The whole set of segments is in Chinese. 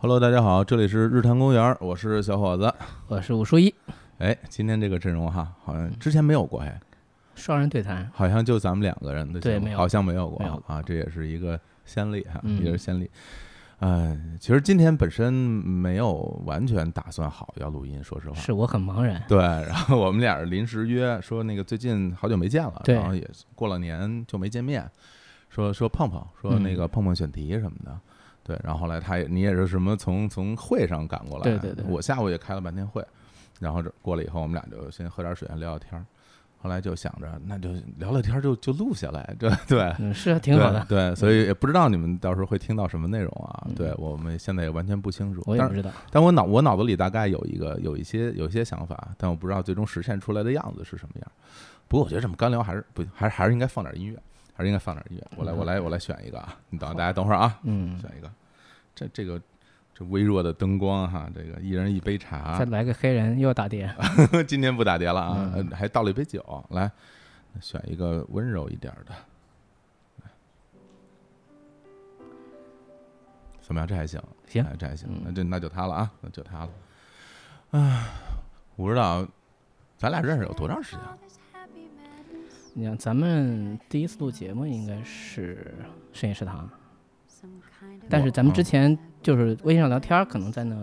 Hello，大家好，这里是日坛公园，我是小伙子。我是武书一，哎，今天这个阵容哈，好像之前没有过，哎，双人对谈，好像就咱们两个人的节目，对没有。好像没有过啊，这也是一个先例哈，嗯。也是先例。呃，其实今天本身没有完全打算好要录音，说实话。是我很茫然。对，然后我们俩临时约说那个最近好久没见了，然后也过了年就没见面，说说碰碰，说那个碰碰选题什么的，对，然后后来他也你也是什么从从会上赶过来，对对对我下午也开了半天会，然后这过了以后我们俩就先喝点水聊聊天儿，后来就想着那就聊聊天儿就就录下来，这对。嗯，是啊挺好的，对，对，所以也不知道你们到时候会听到什么内容啊？嗯对我们现在也完全不清楚。我也不知道。但我脑我脑子里大概有一个有一些有一些想法，但我不知道最终实现出来的样子是什么样。不过我觉得这么干聊还是不还是还是应该放点音乐，还是应该放点音乐。我来我来我来选一个啊！你等大家等会儿啊，嗯，选一个。这这个这微弱的灯光哈，这个一人一杯茶再，来个黑人又打碟，今天不打碟了啊，还倒了一杯酒。来，选一个温柔一点的。怎么样？这还行，行哎，这还行，嗯那就那就他了啊，那就他了。啊，我不知道咱俩认识有多长时间了？你看咱们第一次录节目应该是深夜食堂，但是咱们之前就是微信上聊天，可能在那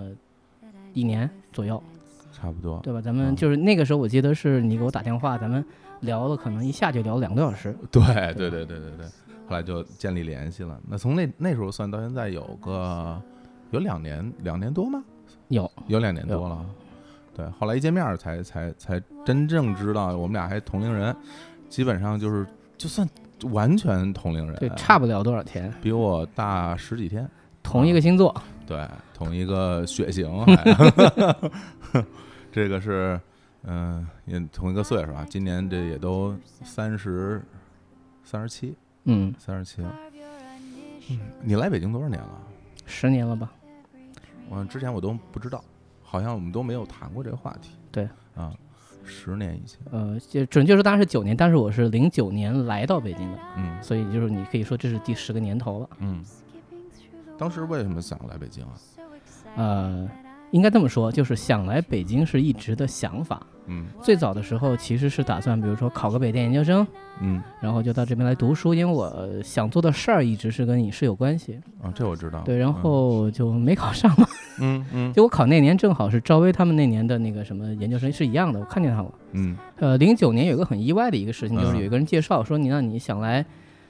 一年左右，差不多。对吧？咱嗯们就是那个时候，我记得是你给我打电话，咱们聊了，可能一下就聊了两个多小时。对对对对对对，后来就建立联系了。那从那那时候算到现在有个有两年两年多吗？有，有两年多了。对，后来一见面儿才才才真正知道我们俩还同龄人，基本上就是就算完全同龄人，对，差不了多少天，比我大十几天。同一个星座，对，同一个血型还，这个是嗯、也同一个岁数啊，今年这也都三十三十七，嗯，三十七了。嗯，你来北京多少年了？十年了吧？我之前我都不知道，好像我们都没有谈过这个话题。对啊，十年以前，呃，就准确说当然是九年，但是我是零九年来到北京的，嗯所以就是你可以说这是第十个年头了。嗯。当时为什么想来北京啊？呃，应该这么说，就是想来北京是一直的想法。嗯最早的时候其实是打算，比如说考个北电研究生，嗯然后就到这边来读书，因为我呃想做的事儿一直是跟影视有关系。啊，这我知道。对，然后就没考上嘛。嗯嗯就我考那年正好是赵薇他们那年的那个什么研究生是一样的，我看见他了。嗯呃，零九年有一个很意外的一个事情，就是嗯有一个人介绍说你让你想来，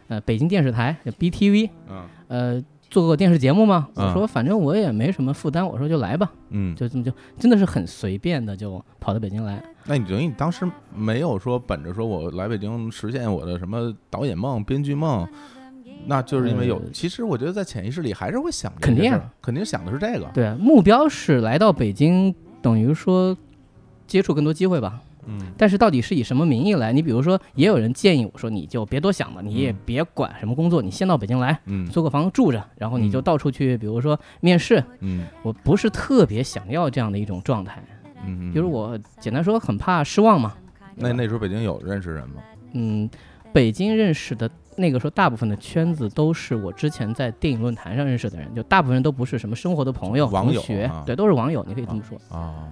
呃，北京电视台就 BTV，嗯呃，做过电视节目吗？嗯我说反正我也没什么负担，我说就来吧，嗯，就这么就真的是很随便的就跑到北京来。那你等于你当时没有说本着说我来北京实现我的什么导演梦、编剧梦，那就是因为有。呃其实我觉得在潜意识里还是会想肯定肯定想的是这个。对，目标是来到北京，等于说接触更多机会吧。嗯但是到底是以什么名义来？你比如说，也有人建议我说，你就别多想了，你也嗯别管什么工作，你先到北京来嗯租个房子住着，然后你就嗯到处去，比如说面试。嗯我不是特别想要这样的一种状态，嗯，就是我简单说很怕失望嘛。那那时候北京有认识人吗？嗯，北京认识的那个时候，大部分的圈子都是我之前在电影论坛上认识的人，就大部分人都不是什么生活的朋友、网友同学啊，对，都是网友，你可以这么说。啊，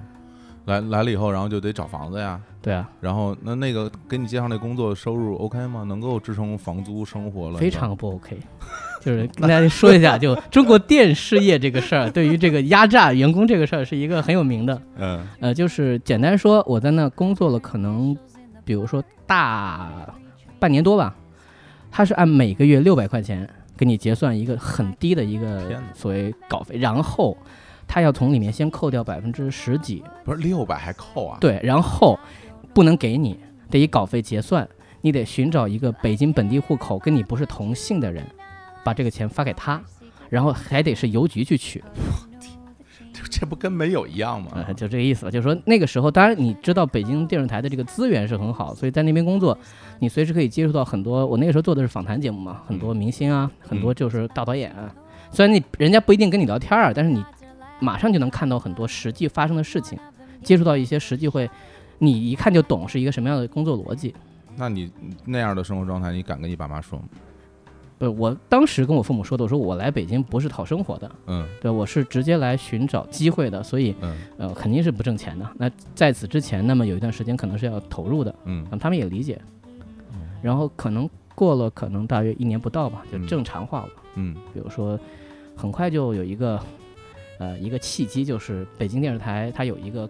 来来了以后，然后就得找房子呀。对啊，然后那那个给你介绍那工作收入 OK 吗？能够支撑房租生活了？非常不 OK。就是跟大家说一下，就中国电视业这个事儿，对于这个压榨员工这个事儿是一个很有名的。嗯呃，就是简单说，我在那工作了，可能比如说大半年多吧，他是按每个月六百块钱给你结算一个很低的一个所谓稿费，然后他要从里面先扣掉百分之十几，不是六百还扣啊？对，然后不能给你，得以稿费结算，你得寻找一个北京本地户口跟你不是同姓的人，把这个钱发给他，然后还得是邮局去取，这 这不跟没有一样吗？呃，就这个意思吧。就是说那个时候，当然你知道北京电视台的这个资源是很好，所以在那边工作，你随时可以接触到很多。我那个时候做的是访谈节目嘛，很多明星啊，很多就是大导演啊。虽然你人家不一定跟你聊天啊，但是你马上就能看到很多实际发生的事情，接触到一些实际会，你一看就懂是一个什么样的工作逻辑。那你那样的生活状态，你敢跟你爸妈说吗？不，我当时跟我父母说的，我说我来北京不是讨生活的，嗯对，我是直接来寻找机会的，所以嗯呃肯定是不挣钱的。那在此之前，那么有一段时间可能是要投入的，嗯他们也理解。然后可能过了可能大约一年不到吧，就嗯正常化了。嗯比如说，很快就有一个呃一个契机，就是北京电视台它有一个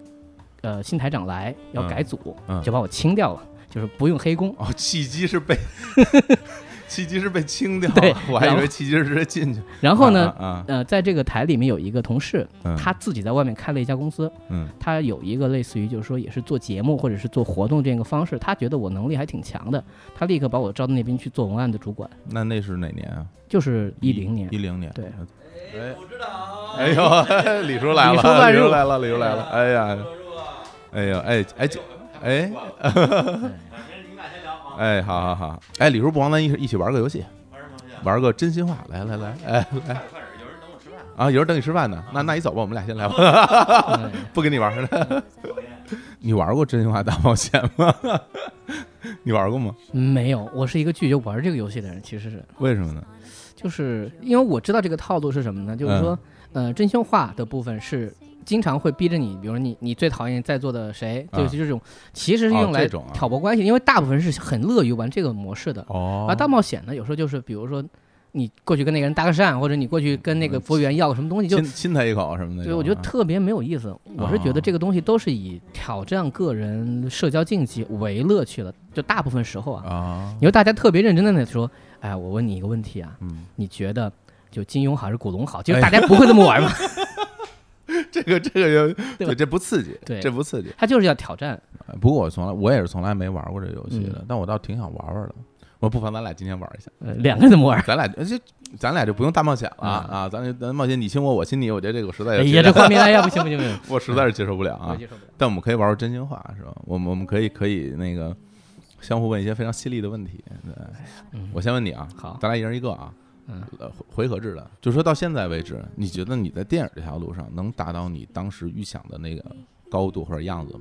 呃新台长来要改组，嗯就把我清掉了，就是不用黑工。哦，契机是被 契机是被清掉对了，我还以后为契机是直接进去。然后呢，啊啊，呃，在这个台里面有一个同事，嗯他自己在外面开了一家公司，嗯他有一个类似于就是说也是做节目或者是做活动这样一个方式，他觉得我能力还挺强的，他立刻把我招到那边去做文案的主管，那那是哪年啊？就是一零年一。零年。对哎，哎呦，李叔来了，李叔来了，李叔来了。哎呀，哎呦，哎哎这哎，哎，好好好，哎，李叔不妨咱一一起玩个游戏，玩个真心话，来来来，哎来。啊，有人等你吃饭呢，那那你走吧，我们俩先来吧，嗯 不跟你玩了。你玩过真心话大冒险吗？你玩过吗？没有，我是一个拒绝玩这个游戏的人，其实是。为什么呢？就是因为我知道这个套路是什么呢？就是说，嗯呃，真心话的部分是经常会逼着你，比如说你你最讨厌在座的谁，啊就是这种，其实是哦用来挑拨关系，因为大部分人是很乐于玩这个模式的。哦而大冒险呢，有时候就是比如说你过去跟那个人搭个讪，或者你过去跟那个服务员要个什么东西，就亲亲他一口什么的。对，我觉得特别没有意思。我是觉得这个东西都是以挑战个人社交禁忌为乐趣的，就大部分时候啊，啊，你说大家特别认真的在说，哎，我问你一个问题啊，嗯，你觉得就金庸好还是古龙好？就是大家不会这么玩嘛，这个这个就对吧这不刺激，对这不刺激。他就是要挑战。不过我从来我也是从来没玩过这游戏的嗯，但我倒挺想玩玩的。我不妨咱俩今天玩一下，呃，两个人怎么玩？咱俩就咱俩就不用大冒险了嗯啊，咱就咱冒险你亲我我亲你，我觉得这个我实在哎呀，这画面，哎呀，不行不行不行，我实在是接受不了啊我。接受不了。但我们可以玩玩真心话，是吧？我们我们可以可以那个相互问一些非常犀利的问题。我先问你啊，好咱俩一人一个啊，嗯回合制的，就说到现在为止，你觉得你在电影这条路上能达到你当时预想的那个高度或者样子吗？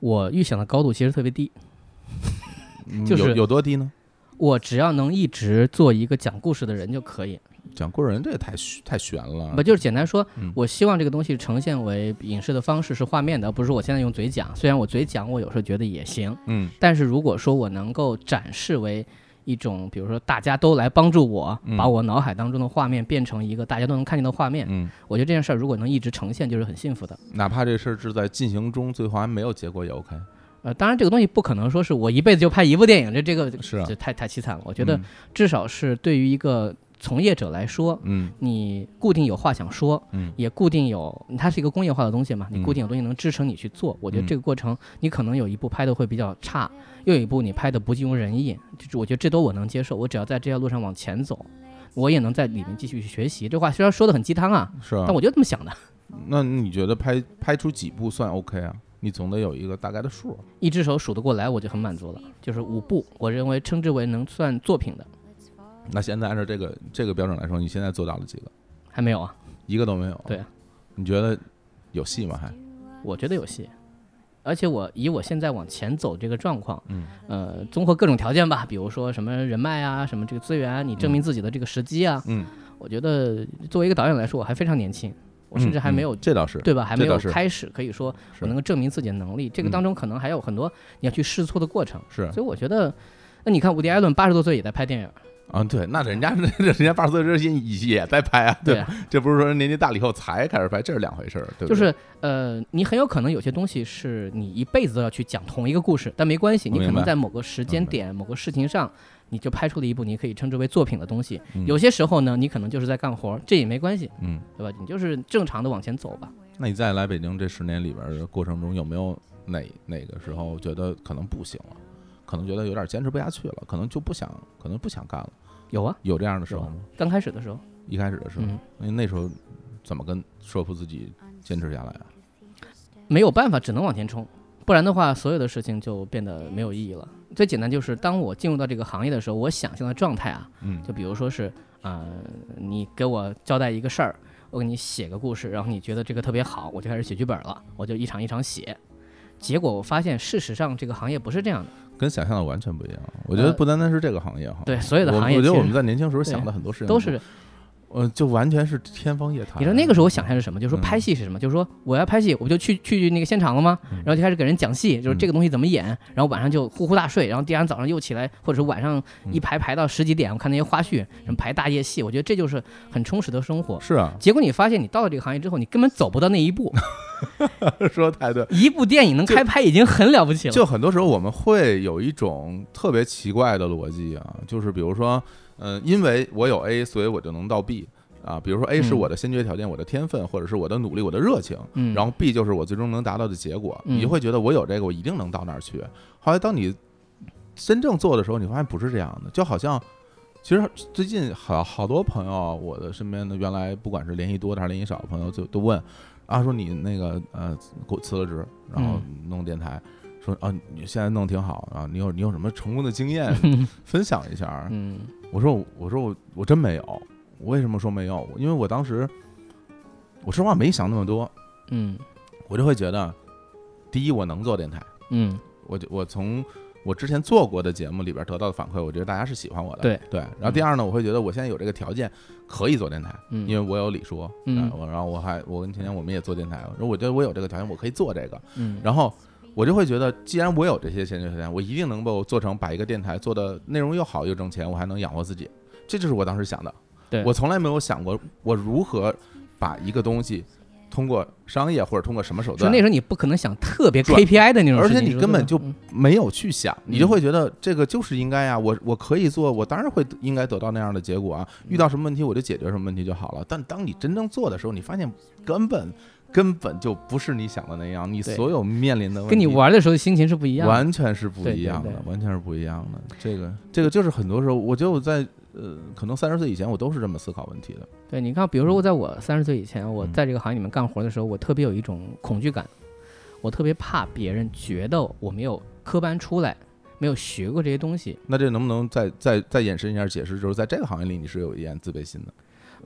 我预想的高度其实特别低，嗯就是有有多低呢？我只要能一直做一个讲故事的人就可以。讲故事人这也太太悬了不，就是简单说嗯，我希望这个东西呈现为影视的方式是画面的，而不是我现在用嘴讲。虽然我嘴讲，我有时候觉得也行，嗯但是如果说我能够展示为一种，比如说大家都来帮助我，嗯把我脑海当中的画面变成一个大家都能看见的画面，嗯，我觉得这件事儿如果能一直呈现，就是很幸福的。哪怕这事儿是在进行中，最后还没有结果也 OK。呃，当然这个东西不可能说是我一辈子就拍一部电影，这这个是太太凄惨了。我觉得嗯至少是对于一个从业者来说，嗯你固定有话想说，嗯也固定有，它是一个工业化的东西嘛，你嗯固定有东西能支撑你去做。我觉得嗯这个过程，你可能有一部拍的会比较差，又有一部你拍的不尽如人意，就是我觉得这都我能接受。我只要在这条路上往前走，我也能在里面继续去学习。这话虽然说的很鸡汤啊，是啊但。我就这么想的。那你觉得拍拍出几部算 OK 啊？你总得有一个大概的数。一只手数得过来，我就很满足了。就是五部，我认为称之为能算作品的，那现在按照这个这个标准来说，你现在做到了几个？还没有啊。一个都没有。对，你觉得有戏吗？还？我觉得有戏，而且我以我现在往前走这个状况，嗯，呃，综合各种条件吧，比如说什么人脉啊，什么这个资源啊，你证明自己的这个时机啊，嗯，我觉得作为一个导演来说，我还非常年轻，我甚至还没有、嗯这倒是对吧？还没有开始可以说我能够证明自己的能力，这个嗯当中可能还有很多你要去试错的过程，是所以我觉得，那你看伍迪·艾伦八十多岁也在拍电影，啊，对，那人家那 人家八十岁之前也在拍啊，吧？对啊，这不是说年纪大了以后才开始拍，这是两回事儿，对对？就是呃，你很有可能有些东西是你一辈子都要去讲同一个故事，但没关系，你可能在某个时间点、某个事情上，你就拍出了一部你可以称之为作品的东西。嗯有些时候呢，你可能就是在干活，这也没关系，嗯，对吧？你就是正常的往前走吧。那你在来北京这十年里边的过程中，有没有哪哪个时候觉得可能不行了，可能觉得有点坚持不下去了，可能就不想，可能不想干了，有啊，有这样的时候吗？刚开始的时候，一开始的时候，嗯，那那时候怎么跟说服自己坚持下来啊？没有办法，只能往前冲，不然的话，所有的事情就变得没有意义了。最简单就是，当我进入到这个行业的时候，我想象的状态啊，嗯就比如说是，呃，你给我交代一个事儿，我给你写个故事，然后你觉得这个特别好，我就开始写剧本了，我就一场一场写。结果我发现，事实上这个行业不是这样的。跟想象的完全不一样。我觉得呃不单单是这个行业哈，对所有的行业我觉得我们在年轻时候想的很多事情都是呃，就完全是天方夜谭。你知道那个时候我想象是什么？就是说嗯拍戏是什么？就是说我要拍戏，我就去去那个现场了吗？嗯然后就开始给人讲戏，就是这个东西怎么演，然后晚上就呼呼大睡，然后第二天早上又起来，或者是晚上一排排到十几点，我看那些花絮，什么排大夜戏，我觉得这就是很充实的生活。是啊，结果你发现你到了这个行业之后，你根本走不到那一步，说的太对。一部电影能开拍已经很了不起了。就很多时候我们会有一种特别奇怪的逻辑啊，就是比如说，嗯、因为我有 A，所以我就能到 B 啊。比如说 A 是嗯我的先决条件，我的天分，或者是我的努力，我的热情，嗯，然后 B 就是我最终能达到的结果。嗯你就会觉得我有这个，我一定能到那儿去。后来当你真正做的时候，你发现不是这样的，就好像。其实最近好好多朋友，我的身边的原来不管是联系多的还是联系少的朋友，就都问啊，说你那个呃给我辞了职，然后弄电台，说啊你现在弄挺好啊，你有你有什么成功的经验 分享一下？嗯我说我我说我我真没有，我为什么说没有？因为我当时我说实话没想那么多，嗯。我就会觉得，第一我能做电台，嗯。我就我从我之前做过的节目里边得到的反馈，我觉得大家是喜欢我的，对对。然后第二呢，我会觉得我现在有这个条件可以做电台，嗯，因为我有李叔，嗯。呃我然后我还我跟甜甜我们也做电台，然后我觉得我有这个条件，我可以做这个，嗯。然后我就会觉得，既然我有这些先决条件，我一定能够做成把一个电台做的内容又好又挣钱，我还能养活自己，这就是我当时想的。对我从来没有想过我如何把一个东西通过商业或者通过什么手段说那时候你不可能想特别转 KPI 的那种而，且你根本就嗯没有去想，你就嗯会觉得这个就是应该呀，我我可以做，我当然会应该得到那样的结果啊。嗯遇到什么问题我就解决什么问题就好了。但当你真正做的时候，你发现根本根本就不是你想的那样，你所有面临的问题跟你玩的时候心情是不一样的。完全是不一样的，对完全是不一样的。这个这个就是很多时候，我觉得我在呃，可能三十岁以前我都是这么思考问题的。对，你看，比如说我在我三十岁以前，我嗯在这个行业里面干活的时候，我特别有一种恐惧感，我特别怕别人觉得我没有科班出来，没有学过这些东西。那这能不能再再再延伸一下解释？就是在这个行业里，你是有一点自卑心的，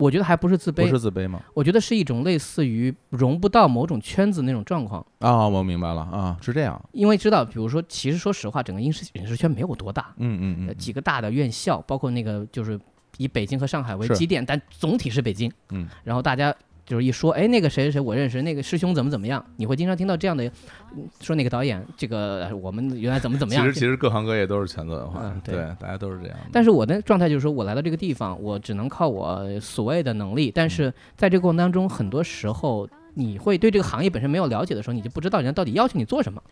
我觉得还不是自卑不，是自卑吗？我觉得是一种类似于融不到某种圈子那种状况。啊，我明白了啊，是这样。因为知道，比如说，其实说实话，整个影视影视圈没有多大，呃嗯嗯嗯，几个大的院校，包括那个就是以北京和上海为基点，但总体是北京。嗯，然后大家就是一说，哎，那个谁谁谁我认识，那个师兄怎么怎么样，你会经常听到这样的，嗯说那个导演，这个呃我们原来怎么怎么样。其实其实各行各业都是圈子文化，嗯对对，大家都是这样。但是我的状态就是说，我来到这个地方，我只能靠我所谓的能力，但嗯是在这个过程当中，很多时候你会对这个行业本身没有了解的时候，你就不知道人家到底要求你做什么。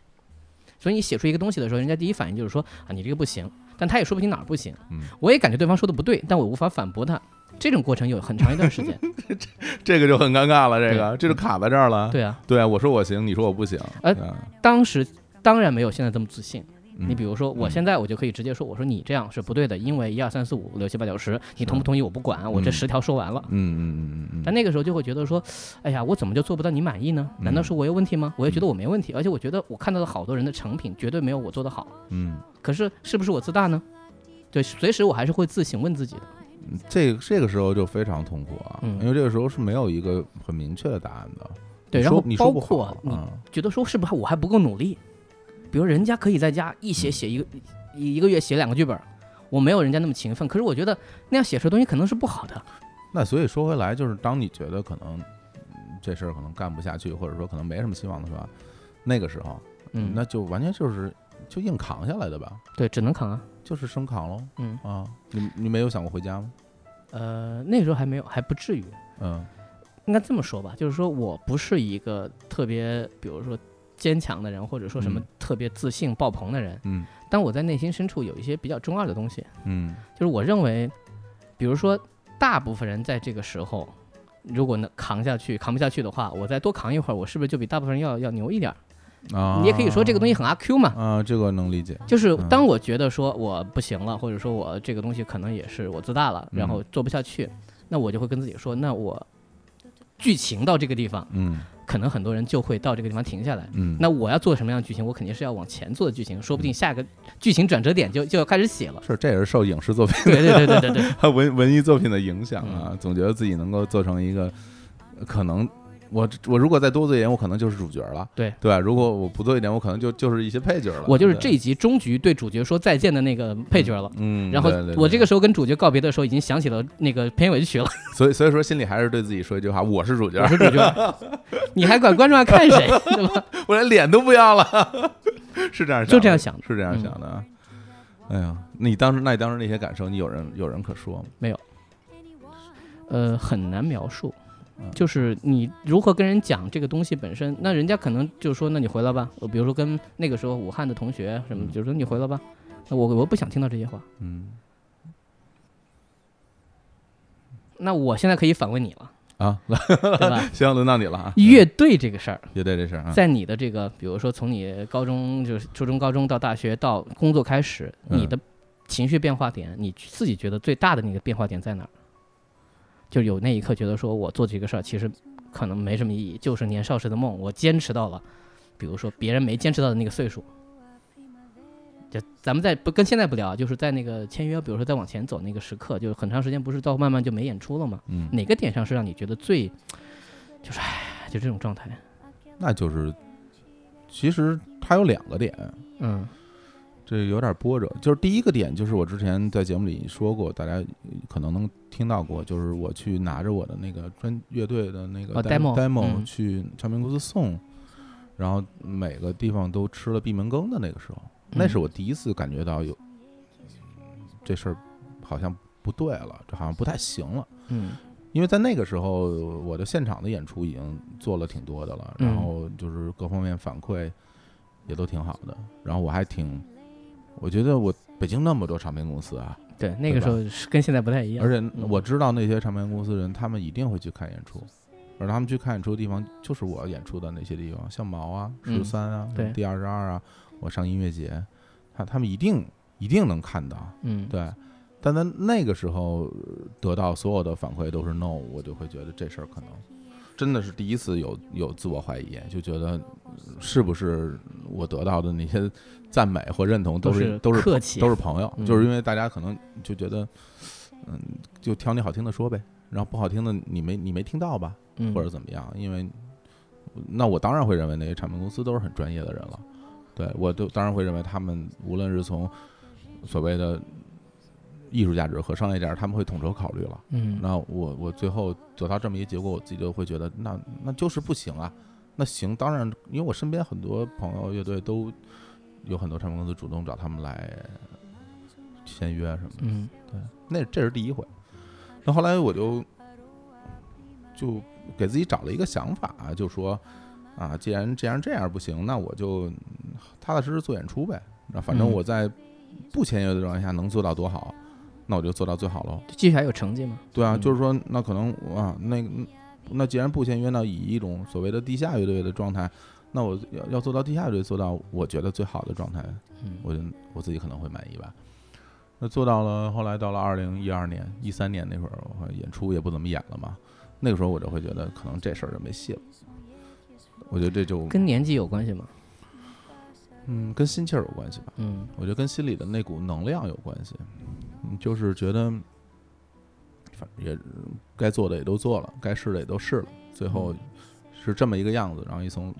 所以你写出一个东西的时候，人家第一反应就是说啊，你这个不行，但他也说不清哪儿不行。嗯我也感觉对方说的不对，但我无法反驳他。这种过程有很长一段时间。这个就很尴尬了，这个这就卡在这儿了。对啊，对啊，我说我行，你说我不行。呃嗯当时当然没有现在这么自信。嗯你比如说，我嗯现在我就可以直接说，我说你这样是不对的，因为一二三四五六七八九十，你同不同意我不管，我这嗯十条说完了。嗯嗯嗯嗯嗯，但那个时候就会觉得说，哎呀，我怎么就做不到你满意呢？难道是我有问题吗？我也觉得我没问题，而且我觉得我看到的好多人的成品绝对没有我做的好。嗯，可是是不是我自大呢？对，随时我还是会自省问自己的。这个这个时候就非常痛苦啊，嗯因为这个时候是没有一个很明确的答案的。对，然后包括你啊觉得说是不是我还不够努力？比如人家可以在家一写写一个一一个月写两个剧本，我没有人家那么勤奋，可是我觉得那样写出的东西可能是不好的。那所以说回来，就是当你觉得可能嗯这事儿可能干不下去，或者说可能没什么希望的时候，那个时候，嗯，那就完全就是就硬扛下来的吧，对，只能扛啊。就是生扛喽。嗯，啊，你你没有想过回家吗？呃，那时候还没有，还不至于。嗯应该这么说吧，就是说我不是一个特别，比如说坚强的人，或者说什么嗯特别自信爆棚的人。嗯但我在内心深处有一些比较中二的东西，嗯就是我认为，比如说大部分人在这个时候，如果能扛下去，扛不下去的话，我再多扛一会儿，我是不是就比大部分人要要牛一点儿？啊，你也可以说这个东西很阿 Q 嘛。啊，这个能理解。就是嗯当我觉得说我不行了，或者说我这个东西可能也是我自大了，然后做不下去，那我就会跟自己说，那我剧情到这个地方，嗯可能很多人就会到这个地方停下来。嗯，那我要做什么样的剧情？我肯定是要往前做的剧情，说不定下个剧情转折点就就要开始写了。是这也是受影视作品、对对对对对对，文文艺作品的影响啊，嗯总觉得自己能够做成一个呃可能我我如果再多做一点，我可能就是主角了。对对吧，如果我不做一点，我可能就就是一些配角了。我就是这一集终局对主角说再见的那个配角了。嗯，然后我这个时候跟主角告别的时候，已经想起了那个片尾曲了。所以所以说心里还是对自己说一句话：我是主角我，是主角，你还管观众要看谁，对吧？我连脸都不要了，是这样想的，就这样想的是这样想的啊。哎呀，你当时那你当时那些感受，你有人有人可说吗？没有呃，很难描述嗯。就是你如何跟人讲这个东西本身，那人家可能就说，那你回来吧。我比如说跟那个时候武汉的同学什么，嗯就说你回来吧。那我我不想听到这些话。嗯那我现在可以反问你了，啊，来，对吧？行，轮到你了啊。乐队这个事儿，乐队这事儿啊，在你的这个，比如说从你高中就是初中、高中到大学到工作开始，嗯你的情绪变化点，你自己觉得最大的那个变化点在哪儿？就有那一刻觉得说我做这个事儿其实可能没什么意义，就是年少时的梦，我坚持到了，比如说别人没坚持到的那个岁数。就咱们在不跟现在不聊，就是在那个签约，比如说再往前走那个时刻，就是很长时间不是到慢慢就没演出了嘛？嗯，哪个点上是让你觉得最，就是唉，就这种状态？那就是，其实它有两个点，嗯这有点波折。就是第一个点，就是我之前在节目里说过，大家可能能听到过，就是我去拿着我的那个专乐队的那个哦 demo demo，嗯。去唱片公司送，然后每个地方都吃了闭门羹的那个时候，那是嗯我第一次感觉到有这事儿好像不对了，这好像不太行了。嗯。因为在那个时候，我的现场的演出已经做了挺多的了，嗯。然后就是各方面反馈也都挺好的，然后我还挺，我觉得我北京那么多唱片公司啊，对，那个时候是跟现在不太一样。而且嗯我知道那些唱片公司人，他们一定会去看演出，而他们去看演出的地方就是我演出的那些地方，像毛啊、嗯十三啊、对 D 二十二啊，我上音乐节，他他们一定一定能看到，嗯，对，但在那个时候呃得到所有的反馈都是 no，我就会觉得这事儿可能真的是第一次有有自我怀疑，就觉得呃是不是我得到的那些赞美或认同都都是是都是客气都是朋友，嗯就是因为大家可能就觉得，嗯，就挑你好听的说呗，然后不好听的你没你没听到吧，嗯或者怎么样？因为那我当然会认为那些唱片公司都是很专业的人了，对我都当然会认为他们无论是从所谓的艺术价值和商业价值，他们会统筹考虑了。嗯那我我最后得到这么一个结果，我自己就会觉得那那就是不行啊。那行，当然，因为我身边很多朋友乐队都有很多唱片公司主动找他们来签约什么的。嗯对那这是第一回。那后来我就就给自己找了一个想法，就说啊，既然既然这样不行，那我就嗯踏踏实实做演出呗。那反正嗯我在不签约的状态下能做到多好，那我就做到最好喽。继续还有成绩吗？对啊，嗯就是说，那可能啊，那个那既然不签约，那以一种所谓的地下乐队的状态，那我要要做到地下乐队做到我觉得最好的状态，嗯我就我自己可能会满意吧。那做到了，后来到了二零一二年、一三年那会儿，我演出也不怎么演了嘛。那个时候我就会觉得，可能这事儿就没戏了。我觉得这就跟年纪有关系吗？嗯跟心气儿有关系吧。嗯我觉得跟心里的那股能量有关系，嗯，就是觉得，反正也该做的也都做了，该试的也都试了，最后是这么一个样子。然后一从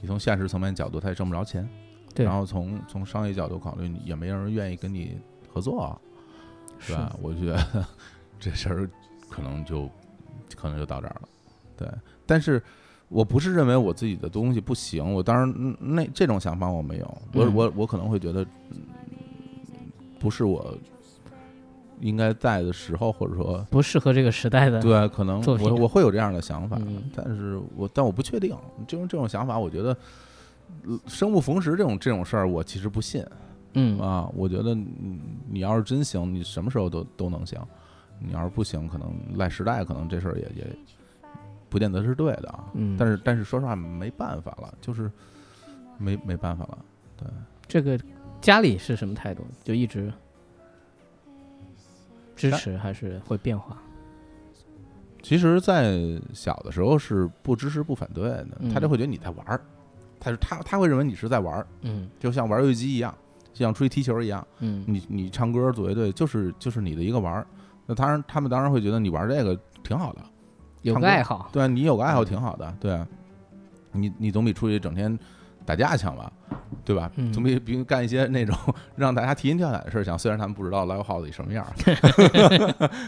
你从现实层面角度，他也挣不着钱，对然后从从商业角度考虑，也没人愿意跟你合作啊，是吧？我觉得这事儿可能就可能就到这儿了，对。但是我不是认为我自己的东西不行，我当然嗯那这种想法我没有，我嗯我我可能会觉得，嗯不是我应该在的时候，或者说不适合这个时代的。对，可能我我会有这样的想法，嗯但是我但我不确定，这种这种想法，我觉得。呃生不逢时这种这种事儿，我其实不信嗯啊。我觉得你你要是真行，你什么时候都都能行；你要是不行，可能赖时代，可能这事儿也也不见得是对的啊。嗯，但是但是说实话没办法了，就是没没办法了。对这个家里是什么态度？就一直支持还是会变化？其实，在小的时候是不支持不反对的，嗯他就会觉得你在玩儿，他是他他会认为你是在玩儿，嗯就像玩游戏机一样，就像出去踢球一样。嗯你你唱歌组乐队就是就是你的一个玩儿，那当然他们当然会觉得你玩这个挺好的，有个爱好，对啊，你有个爱好挺好的，对啊，你你总比出去整天打架强吧，对吧？嗯总比比干一些那种 让大家提心吊胆的事儿强。虽然他们不知道 live house 里什么样儿，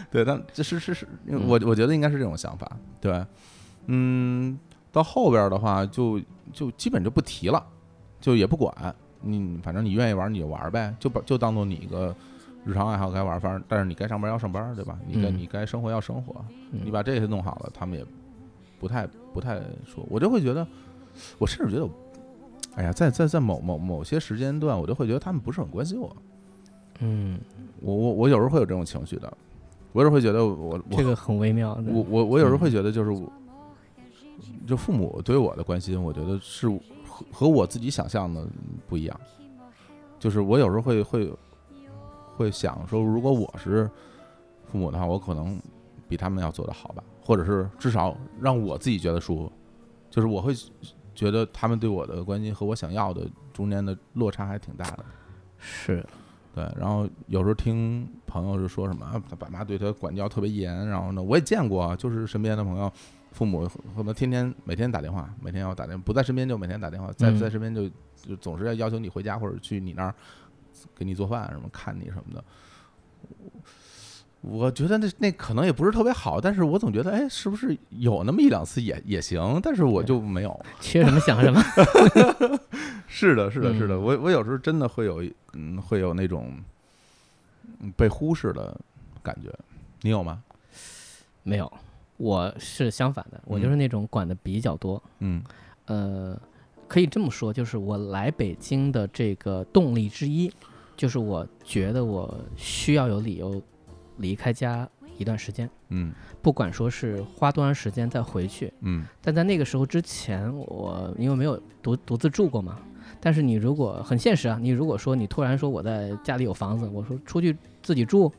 对，但这是是是，嗯我我觉得应该是这种想法，对，嗯，到后边的话就就基本就不提了，就也不管你，反正你愿意玩你就玩呗，就把就当做你一个。日常爱好该玩儿，反正但是你该上班要上班，对吧？你该嗯。你该生活要生活，嗯。你把这些弄好了，他们也不太不太说，我就会觉得，我甚至觉得，哎呀，在在在某某某些时间段，我就会觉得他们不是很关心我，嗯，我我我有时候会有这种情绪的，我有时候会觉得我我这个很微妙。我我我有时候嗯会觉得就是我，就父母对我的关心，我觉得是和和我自己想象的不一样，就是我有时候会会会想说，如果我是父母的话，我可能比他们要做得好吧，或者是至少让我自己觉得舒服，就是我会觉得他们对我的关心和我想要的中间的落差还挺大的。是，对，然后有时候听朋友是说什么，啊他爸妈对他管教特别严，然后呢，我也见过啊，就是身边的朋友，父母可能天天每天打电话，每天要打电话，不在身边就每天打电话，在不在身边就就总是要要求你回家或者去你那儿给你做饭什么，看你什么的。我觉得那那可能也不是特别好，但是我总觉得，哎，是不是有那么一两次也也行？但是我就没有。缺什么想什么。是的，是的，是的，嗯我我有时候真的会有嗯，会有那种嗯被忽视的感觉，你有吗？没有，我是相反的，我嗯就是那种管的比较多。嗯呃，可以这么说，就是我来北京的这个动力之一，就是我觉得我需要有理由离开家一段时间，嗯不管说是花多长时间再回去。嗯但在那个时候之前，我因为没有独独自住过嘛。但是你如果很现实啊，你如果说你突然说我在家里有房子，我说出去自己住，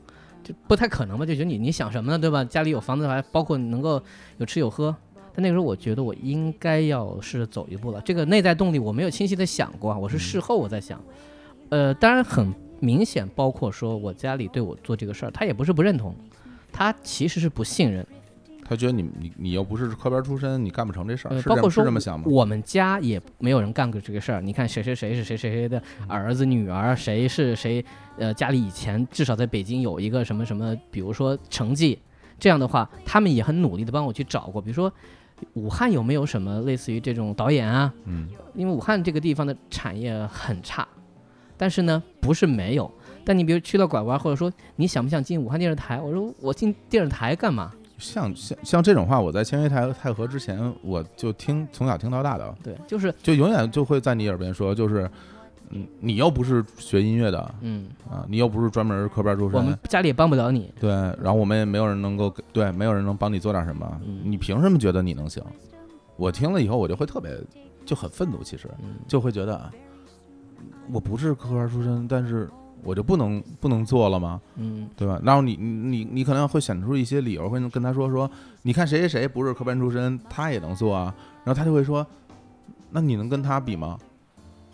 就不太可能吧？就觉得你你想什么呢，对吧？家里有房子还包括能够有吃有喝。但那个时候我觉得我应该要试着走一步了。这个内在动力我没有清晰的想过啊，我是事后我在想。呃，当然很明显，包括说我家里对我做这个事儿，他也不是不认同，他其实是不信任。他觉得你你你又不是科班出身，你干不成这事儿，包括说这么想吗？我们家也没有人干过这个事儿。你看谁谁谁是谁谁谁的儿子、女儿，谁是谁，呃，家里以前至少在北京有一个什么什么，比如说成绩，这样的话，他们也很努力的帮我去找过。比如说，武汉有没有什么类似于这种导演啊？嗯因为武汉这个地方的产业很差，但是呢，不是没有。但你比如去了拐弯，或者说你想不想进武汉电视台？我说我进电视台干嘛？像像像这种话，我在签约太太和之前，我就听从小听到大的，对，就是就永远就会在你耳边说，就是嗯，你又不是学音乐的嗯，啊，你又不是专门科班出身我们，家里也帮不了你。对，然后我们也没有人能够给对，没有人能帮你做点什么，嗯你凭什么觉得你能行？我听了以后，我就会特别就很愤怒，其实嗯就会觉得啊我不是科班出身，但是我就不能不能做了吗？嗯对吧？然后你你你你可能会选出一些理由，会跟他说说，你看谁谁谁不是科班出身，他也能做啊。然后他就会说，那你能跟他比吗？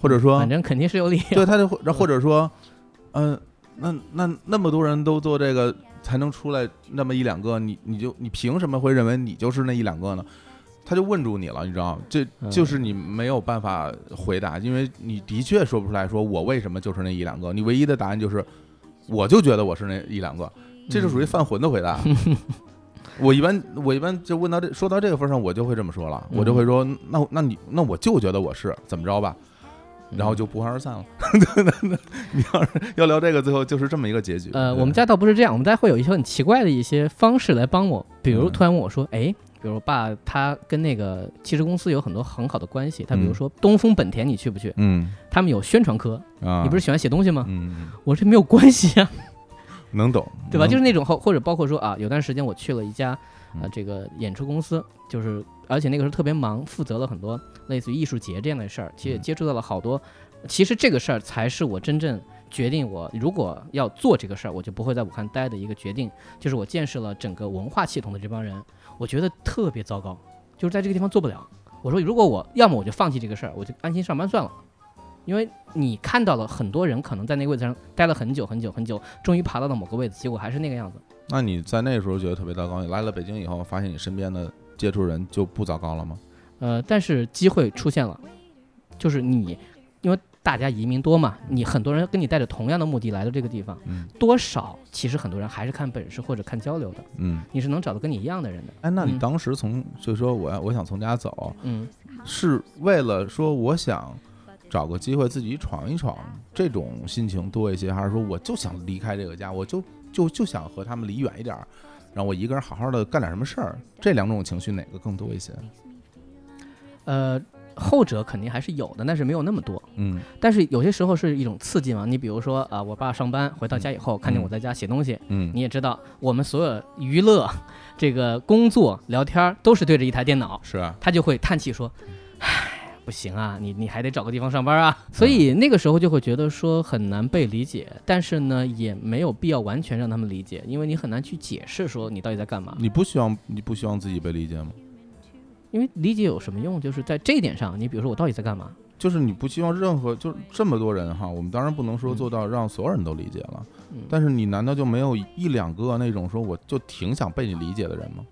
或者说反，正肯定是有理由。对，他就或者说，嗯、那那那么多人都做这个，才能出来那么一两个，你你就你凭什么会认为你就是那一两个呢？他就问住你了，你知道吗？这嗯就是你没有办法回答，因为你的确说不出来说我为什么就是那一两个，你唯一的答案就是，我就觉得我是那一两个，这就属于犯浑的回答。我一般我一般就问到这说到这个份儿上，我就会这么说了，我就会说，那那你那我就觉得我是怎么着吧，然后就不欢而散了。你要是要聊这个，最后就是这么一个结局。呃，我们家倒不是这样，我们家会有一些很奇怪的一些方式来帮我，比如嗯突然问我说，哎，比如我爸他跟那个汽车公司有很多很好的关系，他比如嗯说东风本田你去不去？嗯他们有宣传科，啊，你不是喜欢写东西吗？我说没有关系啊，能懂对吧？就是那种或或者包括说啊，有段时间我去了一家呃嗯这个演出公司，就是而且那个时候特别忙，负责了很多类似于艺术节这样的事儿，其实也嗯接触到了好多。其实这个事儿才是我真正决定我如果要做这个事儿，我就不会在武汉待的一个决定，就是我见识了整个文化系统的这帮人，我觉得特别糟糕，就是在这个地方做不了。我说如果我要么我就放弃这个事儿，我就安心上班算了。因为你看到了很多人可能在那个位置上待了很久很久很久，终于爬到了某个位置，结果还是那个样子。那你在那时候觉得特别糟糕，你来了北京以后，发现你身边的接触人就不糟糕了吗？呃，但是机会出现了，就是你，大家移民多嘛，你很多人跟你带着同样的目的来到这个地方，嗯多少其实很多人还是看本事或者看交流的，嗯，你是能找到跟你一样的人的。哎，那你嗯当时从就说我要我想从家走，嗯，是为了说我想找个机会自己闯一闯这种心情多一些，还是说我就想离开这个家，我就就就想和他们离远一点儿，让我一个人好好的干点什么事儿？这两种情绪哪个更多一些？呃，后者肯定还是有的，但是没有那么多。嗯但是有些时候是一种刺激嘛，你比如说啊、我爸上班回到家以后，看见我在家写东西，嗯你也知道，我们所有娱乐、这个工作、聊天都是对着一台电脑，是啊，他就会叹气说：“唉，不行啊，你你还得找个地方上班啊。”所以那个时候就会觉得说很难被理解，但是呢，也没有必要完全让他们理解，因为你很难去解释说你到底在干嘛。你不希望你不希望自己被理解吗？因为理解有什么用？就是在这一点上，你比如说我到底在干嘛？就是你不希望任何就是这么多人哈，我们当然不能说做到让所有人都理解了，嗯但是你难道就没有一两个那种说我就挺想被你理解的人吗？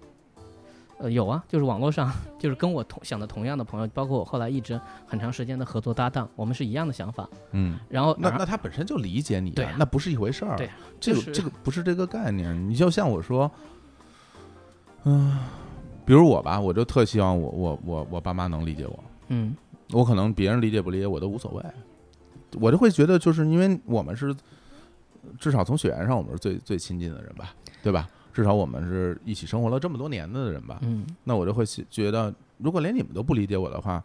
呃，有啊，就是网络上就是跟我同想的同样的朋友，包括我后来一直很长时间的合作搭档，我们是一样的想法。嗯，然后那那他本身就理解你、对啊那不是一回事儿。对啊这个、就是这个不是这个概念。你就像我说，嗯、比如我吧，我就特希望我我我我爸妈能理解我。嗯我可能别人理解不理解我都无所谓，我就会觉得，就是因为我们是至少从血缘上我们是最最亲近的人吧，对吧？至少我们是一起生活了这么多年的人吧。嗯那我就会觉得，如果连你们都不理解我的话，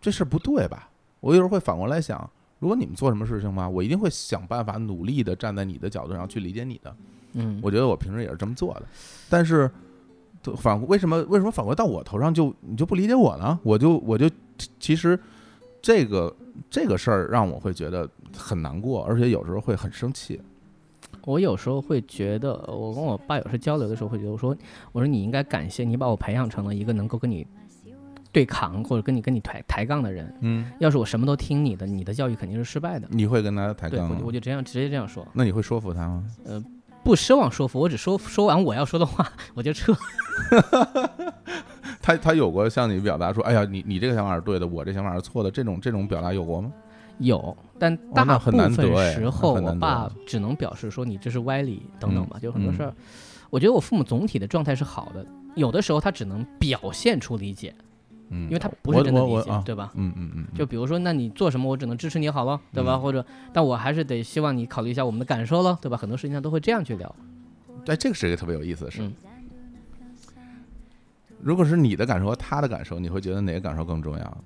这事儿不对吧？我有时候会反过来想，如果你们做什么事情吧，我一定会想办法努力的站在你的角度上去理解你的。嗯，我觉得我平时也是这么做的，但是就反为什么为什么反过到我头上就你就不理解我呢？我就我就其实这个这个事儿让我会觉得很难过，而且有时候会很生气。我有时候会觉得，我跟我爸有时候交流的时候会觉得，我说我说你应该感谢你把我培养成了一个能够跟你对抗或者跟你跟你抬抬杠的人。嗯，要是我什么都听你的，你的教育肯定是失败的。你会跟他抬，杠吗我就我？就这样直接这样说，那你会说服他吗？不奢望说服，我只说说完我要说的话，我就撤。他他有过向你表达说，哎呀，你你这个想法是对的，我这想法是错的，这种这种表达有过吗？有，但大部分时候，我爸只能表示说你这是歪理等等吧，就很多嗯事儿。我觉得我父母总体的状态是好的，有的时候他只能表现出理解，嗯，因为他不是真的理解，对吧？嗯嗯嗯，就比如说，那你做什么，我只能支持你好了，对吧？嗯或者，但我还是得希望你考虑一下我们的感受了，对吧？很多事情上都会这样去聊。对，这个是一个特别有意思的事。嗯如果是你的感受和他的感受，你会觉得哪个感受更重要？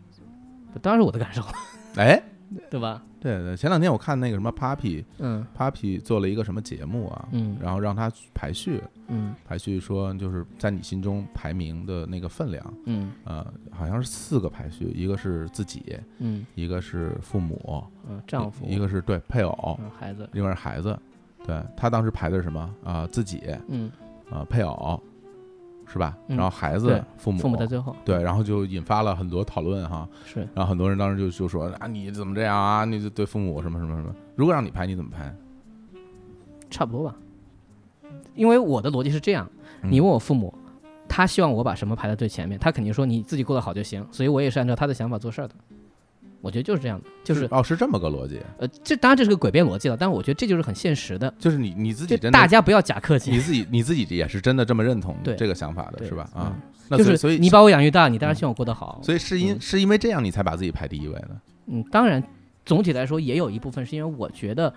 当然是我的感受了，哎，对吧？对对，前两天我看那个什么 Papi 嗯。Papi 做了一个什么节目啊，嗯。然后让他排序嗯。排序，说就是在你心中排名的那个分量，嗯。呃，好像是四个排序，一个是自己，嗯。一个是父母，嗯，丈夫，一个是对配偶，嗯孩子，另外是孩子。对他当时排的是什么？啊、自己嗯，啊、配偶，是吧？嗯然后孩子对、父母，父母在最后对，然后就引发了很多讨论哈。是然后很多人当时就就说啊，你怎么这样啊？你就对父母什么什么什么？如果让你拍，你怎么拍？差不多吧。因为我的逻辑是这样，嗯你问我父母，他希望我把什么排在最前面，他肯定说你自己过得好就行，所以我也是按照他的想法做事儿的。我觉得就是这样的，就是哦，是这么个逻辑，呃，这当然这是个诡辩逻辑了，但是我觉得这就是很现实的，就是你你自己真的，大家不要假客气你，自己你自己也是真的这么认同这个想法的，是吧？嗯啊，那就是所以你把我养育大，你当然希望我过得好。所以是因嗯是因为这样你才把自己排第一位的。嗯，当然，总体来说也有一部分是因为我觉得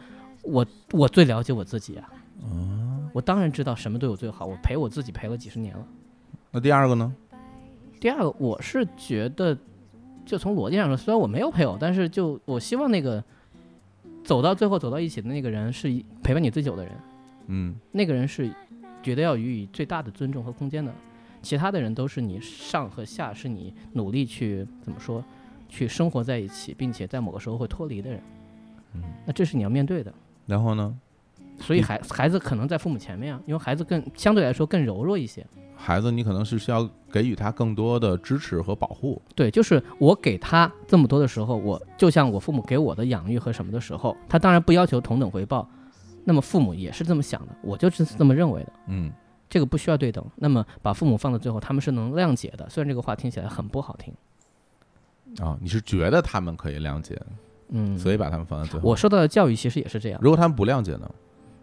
我我最了解我自己啊，哦，我当然知道什么对我最好，我陪我自己陪了几十年了。那第二个呢？第二个，我是觉得，就从逻辑上说，虽然我没有配偶，但是就我希望那个走到最后走到一起的那个人是陪伴你最久的人，嗯那个人是觉得要予以最大的尊重和空间的，其他的人都是你上和下，是你努力去怎么说，去生活在一起，并且在某个时候会脱离的人。嗯，那这是你要面对的。然后呢？所以孩孩子可能在父母前面啊，因为孩子更相对来说更柔弱一些。孩子，你可能是需要给予他更多的支持和保护。对，就是我给他这么多的时候，我就像我父母给我的养育和什么的时候，他当然不要求同等回报，那么父母也是这么想的，我就是这么认为的，嗯这个不需要对等。那么把父母放到最后，他们是能谅解的，虽然这个话听起来很不好听，啊，你是觉得他们可以谅解，嗯，所以把他们放在最后。我受到的教育其实也是这样，如果他们不谅解呢？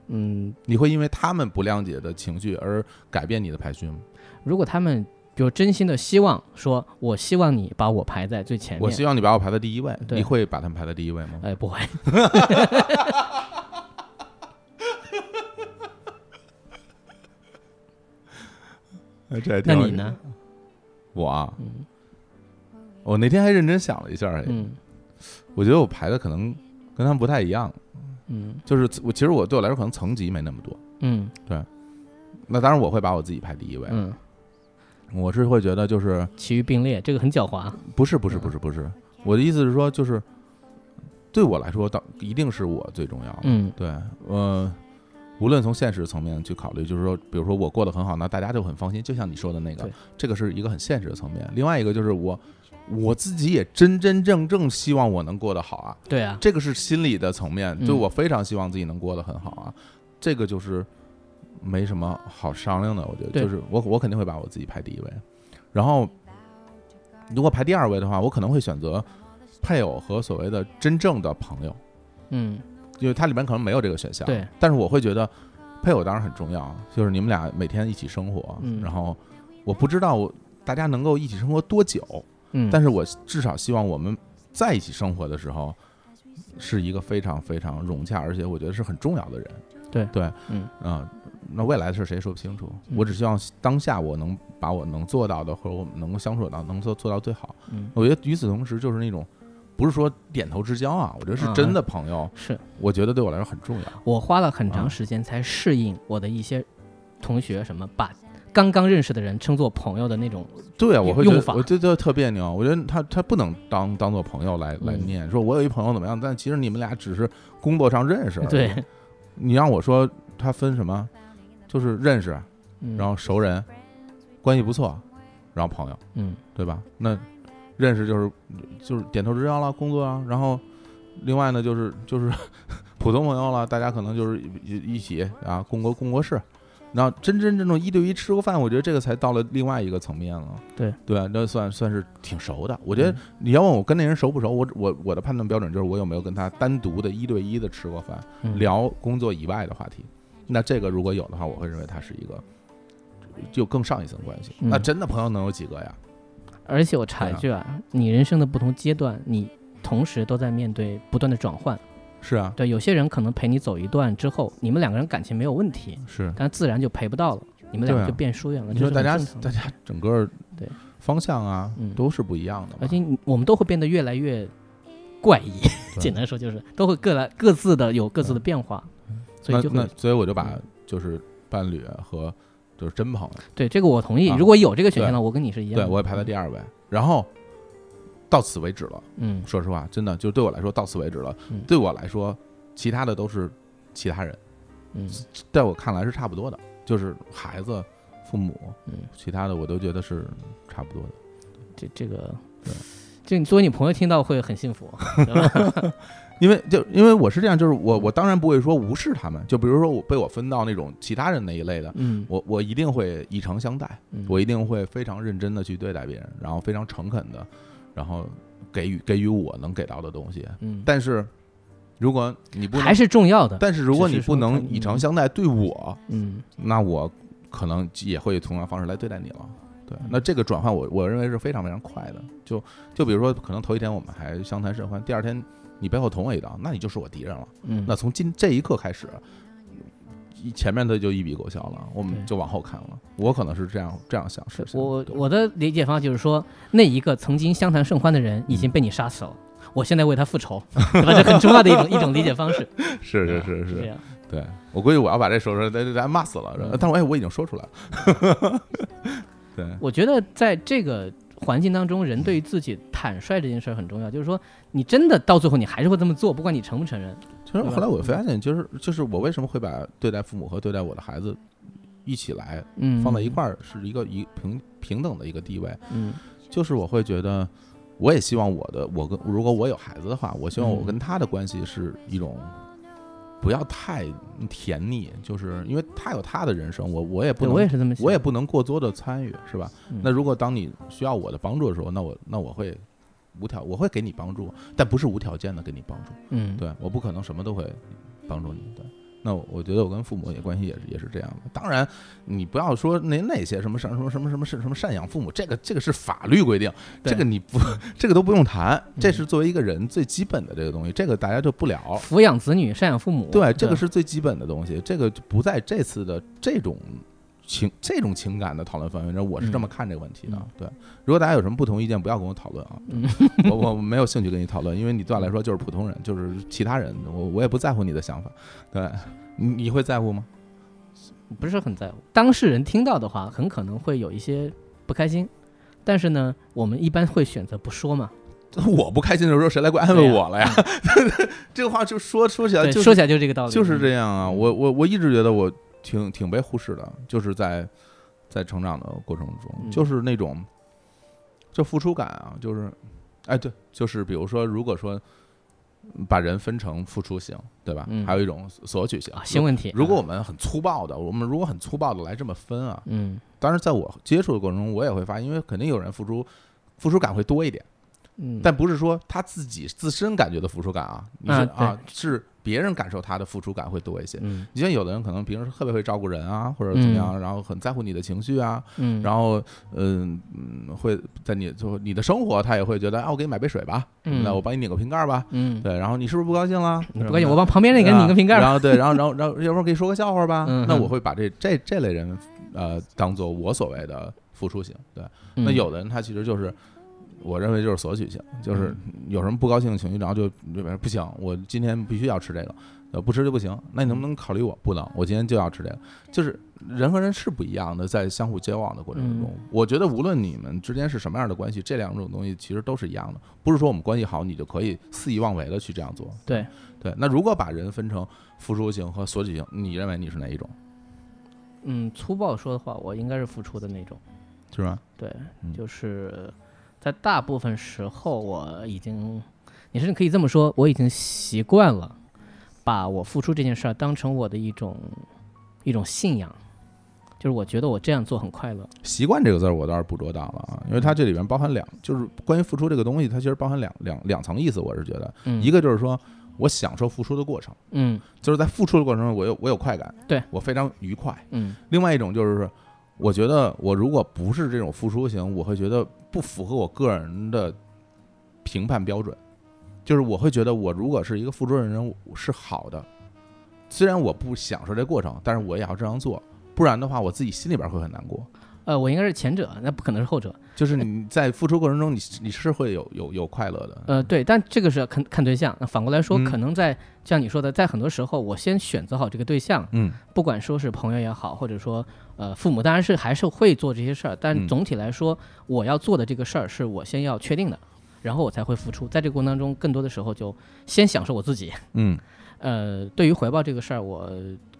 嗯，你会因为他们不谅解的情绪而改变你的排序吗？如果他们比如真心的希望说，我希望你把我排在最前面，我希望你把我排在第一位，你会把他们排在第一位吗？哎，不会，那你呢？我啊，嗯。我那天还认真想了一下，哎嗯。我觉得我排的可能跟他们不太一样，嗯就是我其实我对我来说可能层级没那么多。嗯对那当然我会把我自己排第一位，嗯，我是会觉得就是其余并列，这个很狡猾，不是不是不是不是，我的意思是说就是对我来说，当一定是我最重要的。嗯对，呃，无论从现实层面去考虑，就是说，比如说我过得很好，那大家就很放心。就像你说的那个，这个是一个很现实的层面。另外一个就是我我自己也真真正正希望我能过得好啊，对啊，这个是心理的层面，嗯。就我非常希望自己能过得很好啊，这个就是没什么好商量的。我觉得，就是我我肯定会把我自己排第一位，然后如果排第二位的话，我可能会选择配偶和所谓的真正的朋友。嗯。因为它里面可能没有这个选项。对，但是我会觉得配偶当然很重要，就是你们俩每天一起生活，嗯。然后我不知道大家能够一起生活多久，嗯，但是我至少希望我们在一起生活的时候是一个非常非常融洽，而且我觉得是很重要的人。对。对，嗯。啊那未来的事谁也说不清楚，嗯我只希望当下我能把我能做到的，或者我们能够相处到，能做做到最好。嗯。我觉得与此同时，就是那种不是说点头之交啊，我觉得是嗯真的朋友，是。我觉得对我来说很重要。我花了很长啊时间才适应我的一些同学什么把刚刚认识的人称作朋友的那种，对啊，我会觉得用法我觉得特别扭。我觉得他他不能当当做朋友来来嗯念，说我有一朋友怎么样，但其实你们俩只是工作上认识。对，你让我说他分什么，就是认识，嗯然后熟人，关系不错，然后朋友，嗯对吧？那认识就是就是点头之交了，工作啊，然后另外呢就是就是 普通朋友了，大家可能就是一一起啊共过共过事。然后真真正正一对一吃过饭，我觉得这个才到了另外一个层面了。对对啊，那算算是挺熟的。我觉得嗯你要问我跟那人熟不熟，我我我的判断标准就是我有没有跟他单独的一对一的吃过饭，嗯聊工作以外的话题。那这个如果有的话，我会认为他是一个就更上一层关系。嗯那真的朋友能有几个呀？而且我插一句啊，你人生的不同阶段，你同时都在面对不断的转换。是啊，对，有些人可能陪你走一段之后，你们两个人感情没有问题，是。但自然就陪不到了，你们两对啊个就变疏远了。就是你说大家大家整个对方向啊嗯都是不一样的嘛，而且我们都会变得越来越怪异。简单说就是都会各来各自的有各自的变化，所以就那所以我就把嗯就是伴侣和就是真朋友，对这个我同意。啊如果有这个选项对呢，我跟你是一样的。对我也排在第二位，然后到此为止了。嗯说实话，真的就对我来说到此为止了嗯。对我来说，其他的都是其他人，嗯在我看来是差不多的，就是孩子、父母，嗯，其他的我都觉得是差不多的。这这个对这你作为你朋友听到会很幸福，对吧？因为就因为我是这样，就是我我当然不会说无视他们，就比如说我被我分到那种其他人那一类的，嗯我我一定会以诚相待，嗯我一定会非常认真的去对待别人，然后非常诚恳的，然后给予给予我能给到的东西。嗯，但是如果你不还是重要的。但是如果你不能以诚相待对我，嗯那我可能也会同样方式来对待你了。对嗯，那这个转换我我认为是非常非常快的。就就比如说，可能头一天我们还相谈甚欢，第二天你背后捅我一刀，那你就是我敌人了。嗯，那从今这一刻开始，一前面的就一笔勾销了，我们就往后看了。我可能是这样这样想事情。我我的理解方法就是说，那一个曾经相谈甚欢的人已嗯经被你杀死了，我现在为他复仇，对吧？这很重要的一种一种理解方式。是是是是这，样。对我估计我要把这说出来，大家骂死了。嗯但是我哎，我已经说出来了。对，我觉得在这个环境当中，人对于自己坦率这件事儿很重要。就是说，你真的到最后你还是会这么做，不管你承不承认。其实后来我发现，就是就是我为什么会把对待父母和对待我的孩子一起来嗯，放在一块儿，是一个一平平等的一个地位。嗯。就是我会觉得，我也希望我的我跟如果我有孩子的话，我希望我嗯。跟他的关系是一种不要太甜腻，就是因为他有他的人生，我我也不能我也是这么想，我也不能过多的参与，是吧？嗯。那如果当你需要我的帮助的时候，那我那我会无条我会给你帮助，但不是无条件的给你帮助。嗯，对我不可能什么都会帮助你。对，那我我觉得我跟父母也关系也是也是这样的。当然，你不要说那那些什么什么什么什么什么什么赡养父母，这个这个是法律规定，这个你不 这个都不用谈，这是作为一个人最基本的这个东西，这个大家就不聊。抚养子女、赡养父母，对，这个是最基本的东西，这个就不在这次的这种情这种情感的讨论氛围内，我是这么看这个问题的。嗯对，如果大家有什么不同意见，不要跟我讨论啊，嗯 我我没有兴趣跟你讨论，因为你对我来说就是普通人，就是其他人，我我也不在乎你的想法。对，你你会在乎吗？不是很在乎。当事人听到的话，很可能会有一些不开心，但是呢，我们一般会选择不说嘛。我不开心的时候，谁来过安慰我了呀？这个话就说说起来对，就是说起来就是这个道理，就是这样啊，我我我一直觉得我挺挺被忽视的，就是在在成长的过程中，嗯就是那种就付出感啊，就是哎对，就是比如说，如果说把人分成付出型，对吧？嗯还有一种索取型啊，新问题。如果我啊们很粗暴的，我们如果很粗暴的来这么分啊，嗯当然在我接触的过程中，我也会发现，因为肯定有人付出付出感会多一点。嗯，但不是说他自己自身感觉的付出感啊，你是啊啊，是别人感受他的付出感会多一些。嗯你像有的人可能平时特别会照顾人啊，或者怎么样，然后很在乎你的情绪啊，嗯，然后嗯嗯，会在你就你的生活，他也会觉得啊，我给你买杯水吧，嗯那我帮你拧个瓶盖吧，嗯，对，然后你是不是不高兴了？你不高兴，我帮帮旁边那个人拧个瓶盖儿。然后对，然后 然后然后要不然给你说个笑话吧，嗯那我会把这这这类人呃当做我所谓的付出型，对。那嗯有的人他其实就是，我认为就是索取性，就是有什么不高兴的情绪，然后就就不行，我今天必须要吃这个，呃，不吃就不行。那你能不能考虑我？不能，我今天就要吃这个。就是人和人是不一样的，在相互交往的过程中，嗯我觉得无论你们之间是什么样的关系，这两种东西其实都是一样的，不是说我们关系好你就可以肆意妄为的去这样做。对对，那如果把人分成付出型和索取型，你认为你是哪一种？嗯，粗暴说的话，我应该是付出的那种。是吧？对嗯，就是在大部分时候，我已经，你甚至可以这么说，我已经习惯了把我付出这件事儿当成我的一种一种信仰，就是我觉得我这样做很快乐。习惯这个字儿我倒是捕捉到了啊，因为它这里边包含两，就是关于付出这个东西，它其实包含两两两层意思。我是觉得，嗯，一个就是说我享受付出的过程，嗯就是在付出的过程中我有我有快感，对我非常愉快。嗯另外一种就是，我觉得我如果不是这种付出型，我会觉得不符合我个人的评判标准，就是我会觉得我如果是一个付出的人是好的，虽然我不享受这过程，但是我也要这样做，不然的话我自己心里边会很难过。呃，我应该是前者，那不可能是后者。就是你在付出过程中，你你是会有有有快乐的，呃，对，但这个是看看对象。那反过来说，嗯可能在像你说的，在很多时候，我先选择好这个对象，嗯不管说是朋友也好，或者说呃父母，当然是还是会做这些事儿，但嗯总体来说，我要做的这个事儿是我先要确定的，然后我才会付出。在这个过程当中，更多的时候就先享受我自己。嗯呃，对于回报这个事儿，我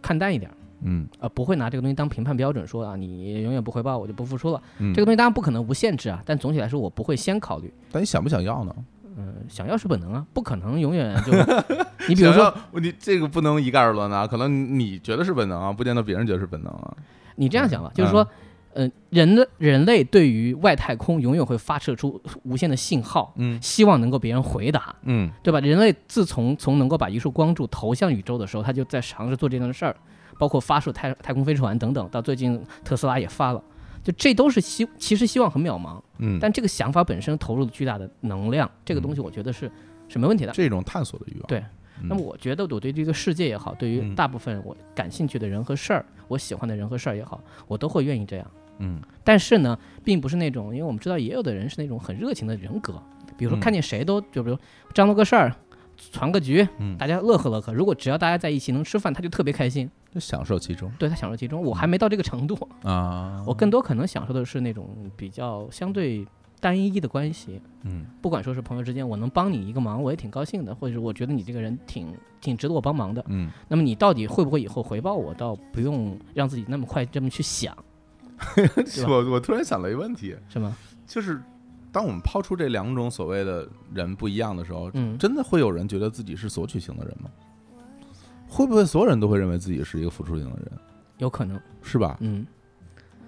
看淡一点儿，嗯呃，不会拿这个东西当评判标准，说啊你永远不回报，我就不付出了。嗯，这个东西当然不可能无限制啊，但总体来说，我不会先考虑。但你想不想要呢？嗯、想要是本能啊，不可能永远就 你比如说。你这个不能一概而论啊，可能你觉得是本能啊，不见得别人觉得是本能啊。你这样想吧，就是说，呃，人的人类对于外太空永远会发射出无限的信号，嗯希望能够别人回答，嗯对吧？人类自从从能够把一束光柱投向宇宙的时候，他就在尝试做这样的事儿，包括发射太太空飞船等等，到最近特斯拉也发了，就这都是希其实希望很渺茫，嗯，但这个想法本身投入了巨大的能量，这个东西我觉得是是没问题的。这种探索的欲望。对嗯，那么我觉得我对这个世界也好，对于嗯大部分我感兴趣的人和事儿，我喜欢的人和事儿也好，我都会愿意这样。嗯但是呢，并不是那种，因为我们知道也有的人是那种很热情的人格，比如说嗯看见谁都，就比如张罗个事儿，传个局，嗯，大家乐呵乐呵。如果只要大家在一起能吃饭，他就特别开心，就享受其中对他享受其中。我还没到这个程度，啊。我更多可能享受的是那种比较相对单一的关系。嗯不管说是朋友之间，我能帮你一个忙，我也挺高兴的，或者是我觉得你这个人挺挺值得我帮忙的。嗯，那么你到底会不会以后回报我，倒不用让自己那么快这么去想，吧我我突然想了一个问题，是吗？就是当我们抛出这两种所谓的人不一样的时候，嗯，真的会有人觉得自己是索取型的人吗？会不会所有人都会认为自己是一个付出型的人，有可能，是吧？嗯，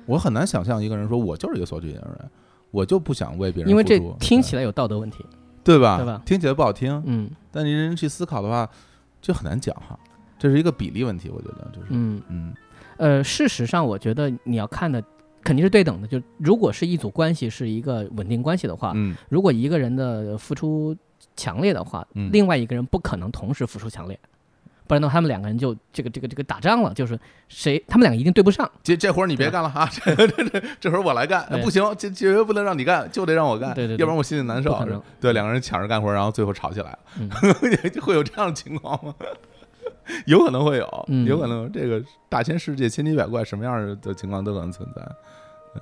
我很难想象一个人说我就是一个索取型的人，我就不想为别人因为这听起来有道德问题，对吧？对吧？听起来不好听，嗯。但你认真去思考的话，就很难讲哈。这是一个比例问题，我觉得就是，嗯，嗯。呃，事实上，我觉得你要看的肯定是对等的，就如果是一组关系是一个稳定关系的话，嗯如果一个人的付出强烈的话，嗯另外一个人不可能同时付出强烈，不然的话，他们两个人就这个这个这个打仗了，就是谁他们两个一定对不上。这这活儿你别干了啊，这这这这活儿我来干，不行，这绝对不能让你干，就得让我干，对对对要不然我心里难受。对，两个人抢着干活，然后最后吵起来了，嗯会有这样的情况吗？有可能会有，嗯。有可能这个大千世界千奇百怪，什么样的情况都可能存在。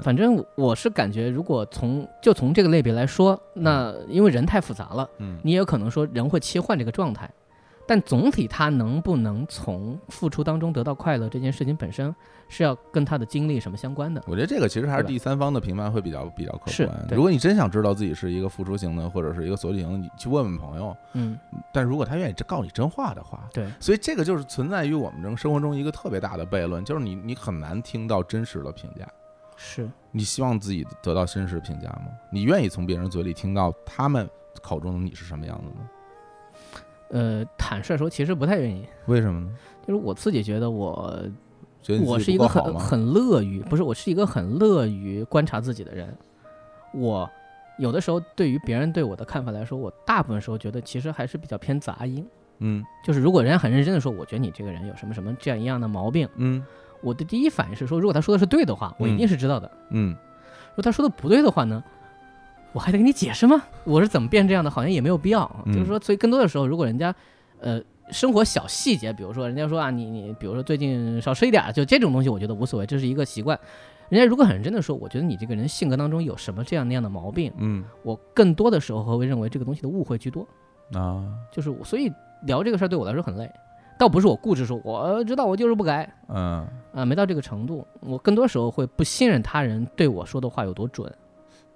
反正我是感觉，如果从就从这个类别来说，那因为人太复杂了，嗯。你也有可能说人会切换这个状态，但总体他能不能从付出当中得到快乐，这件事情本身是要跟他的经历什么相关的。我觉得这个其实还是第三方的评判会比较比较客观。对如果你真想知道自己是一个付出型的，或者是一个索取型的，你去问问朋友。嗯，但如果他愿意真告诉你真话的话，对，所以这个就是存在于我们这生活中一个特别大的悖论，就是你你很难听到真实的评价。是，你希望自己得到真实评价吗？你愿意从别人嘴里听到他们口中的你是什么样子呢？呃，坦率说，其实不太愿意。为什么呢？就是我自己觉得我，觉得我是一个很？很乐于，不是，我是一个很乐于观察自己的人。我有的时候对于别人对我的看法来说，我大部分时候觉得其实还是比较偏杂音。嗯就是如果人家很认真的说，我觉得你这个人有什么什么这样一样的毛病，嗯我的第一反应是说，如果他说的是对的话，我一定是知道的；嗯如果他说的不对的话呢，我还得给你解释吗？我是怎么变这样的？好像也没有必要。就是说，所以更多的时候，如果人家呃生活小细节，比如说人家说啊，你你比如说最近少吃一点儿，就这种东西，我觉得无所谓，这是一个习惯。人家如果很认真的说，我觉得你这个人性格当中有什么这样那样的毛病，嗯我更多的时候会认为这个东西的误会居多。啊就是我，所以聊这个事儿对我来说很累，倒不是我固执说我知道我就是不改嗯，啊，没到这个程度。我更多时候会不信任他人对我说的话有多准。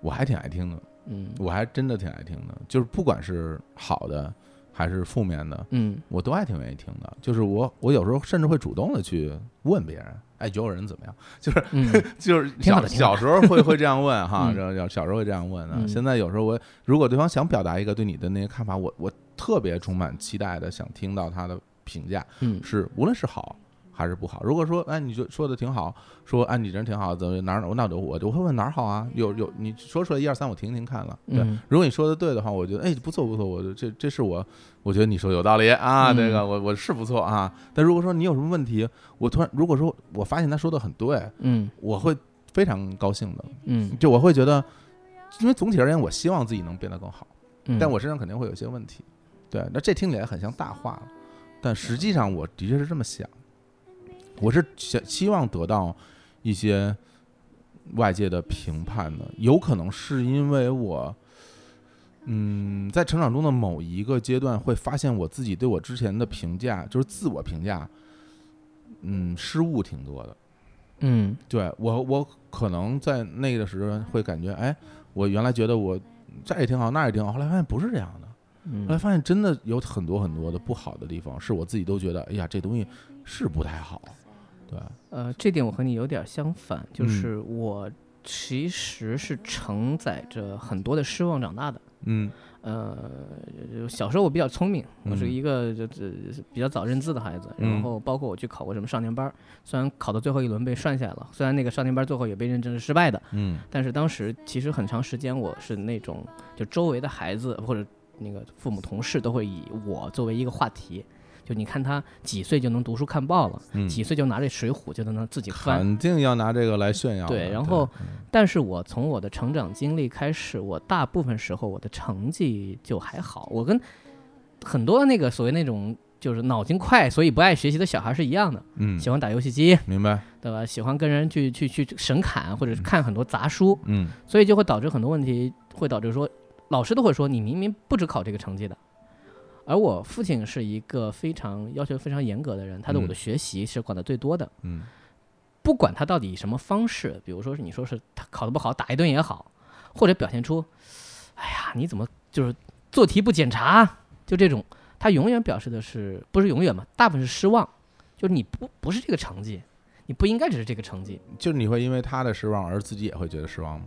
我还挺爱听的，嗯我还真的挺爱听的，就是不管是好的还是负面的，嗯我都还挺愿意听的。就是我我有时候甚至会主动的去问别人，哎，有人怎么样？就是嗯就是小小时候会会这样问哈，然后小小时候会这样问啊。嗯现在有时候我如果对方想表达一个对你的那些看法，我我特别充满期待的想听到他的评价，嗯是无论是好还是不好。如果说哎你就说的挺好，说哎你人挺好，怎么哪儿那我就我就会问哪儿好啊？有有你说出来一二三我听听看了，对。嗯如果你说的对的话，我觉得哎不错不错，我就这这是我我觉得你说有道理啊，嗯这个我我是不错啊。但如果说你有什么问题，我突然如果说我发现他说的很对，嗯我会非常高兴的，嗯就我会觉得，因为总体而言，我希望自己能变得更好，嗯，但我身上肯定会有一些问题。对，那这听起来很像大话了，但实际上我的确是这么想，我是想希望得到一些外界的评判的，有可能是因为我。嗯，在成长中的某一个阶段，会发现我自己对我之前的评价，就是自我评价，嗯，失误挺多的。嗯对我，我可能在那个时候会感觉，哎，我原来觉得我这也挺好，那也挺好，后来发现不是这样的，后来嗯发现真的有很多很多的不好的地方，是我自己都觉得，哎呀，这东西是不太好，对，呃，这点我和你有点相反，就嗯。是我其实是承载着很多的失望长大的。嗯。呃，小时候我比较聪明，我是嗯。一个就就比较早认字的孩子，嗯。然后包括我去考过什么少年班儿，虽然考到最后一轮被涮下来了，虽然那个少年班最后也被认证是失败的，嗯。但是当时其实很长时间我是那种就周围的孩子或者那个父母同事都会以我作为一个话题，就你看他几岁就能读书看报了，嗯，几岁就拿这《水浒》就能自己翻，肯定要拿这个来炫耀，对然后但是我从我的成长经历开始，我大部分时候我的成绩就还好，我跟很多那个所谓那种就是脑筋快所以不爱学习的小孩是一样的，嗯，喜欢打游戏机，明白，对吧？喜欢跟人去去去神侃，或者是看很多杂书，嗯所以就会导致很多问题，会导致说老师都会说你明明不止考这个成绩的。而我父亲是一个非常要求非常严格的人，他对我的嗯学习是管得最多的。嗯不管他到底以什么方式，比如说是你说是他考得不好打一顿也好，或者表现出，哎呀你怎么就是做题不检查，就这种他永远表示的是不是永远嘛？大部分是失望，就是你不不是这个成绩，你不应该只是这个成绩。就是你会因为他的失望而自己也会觉得失望吗？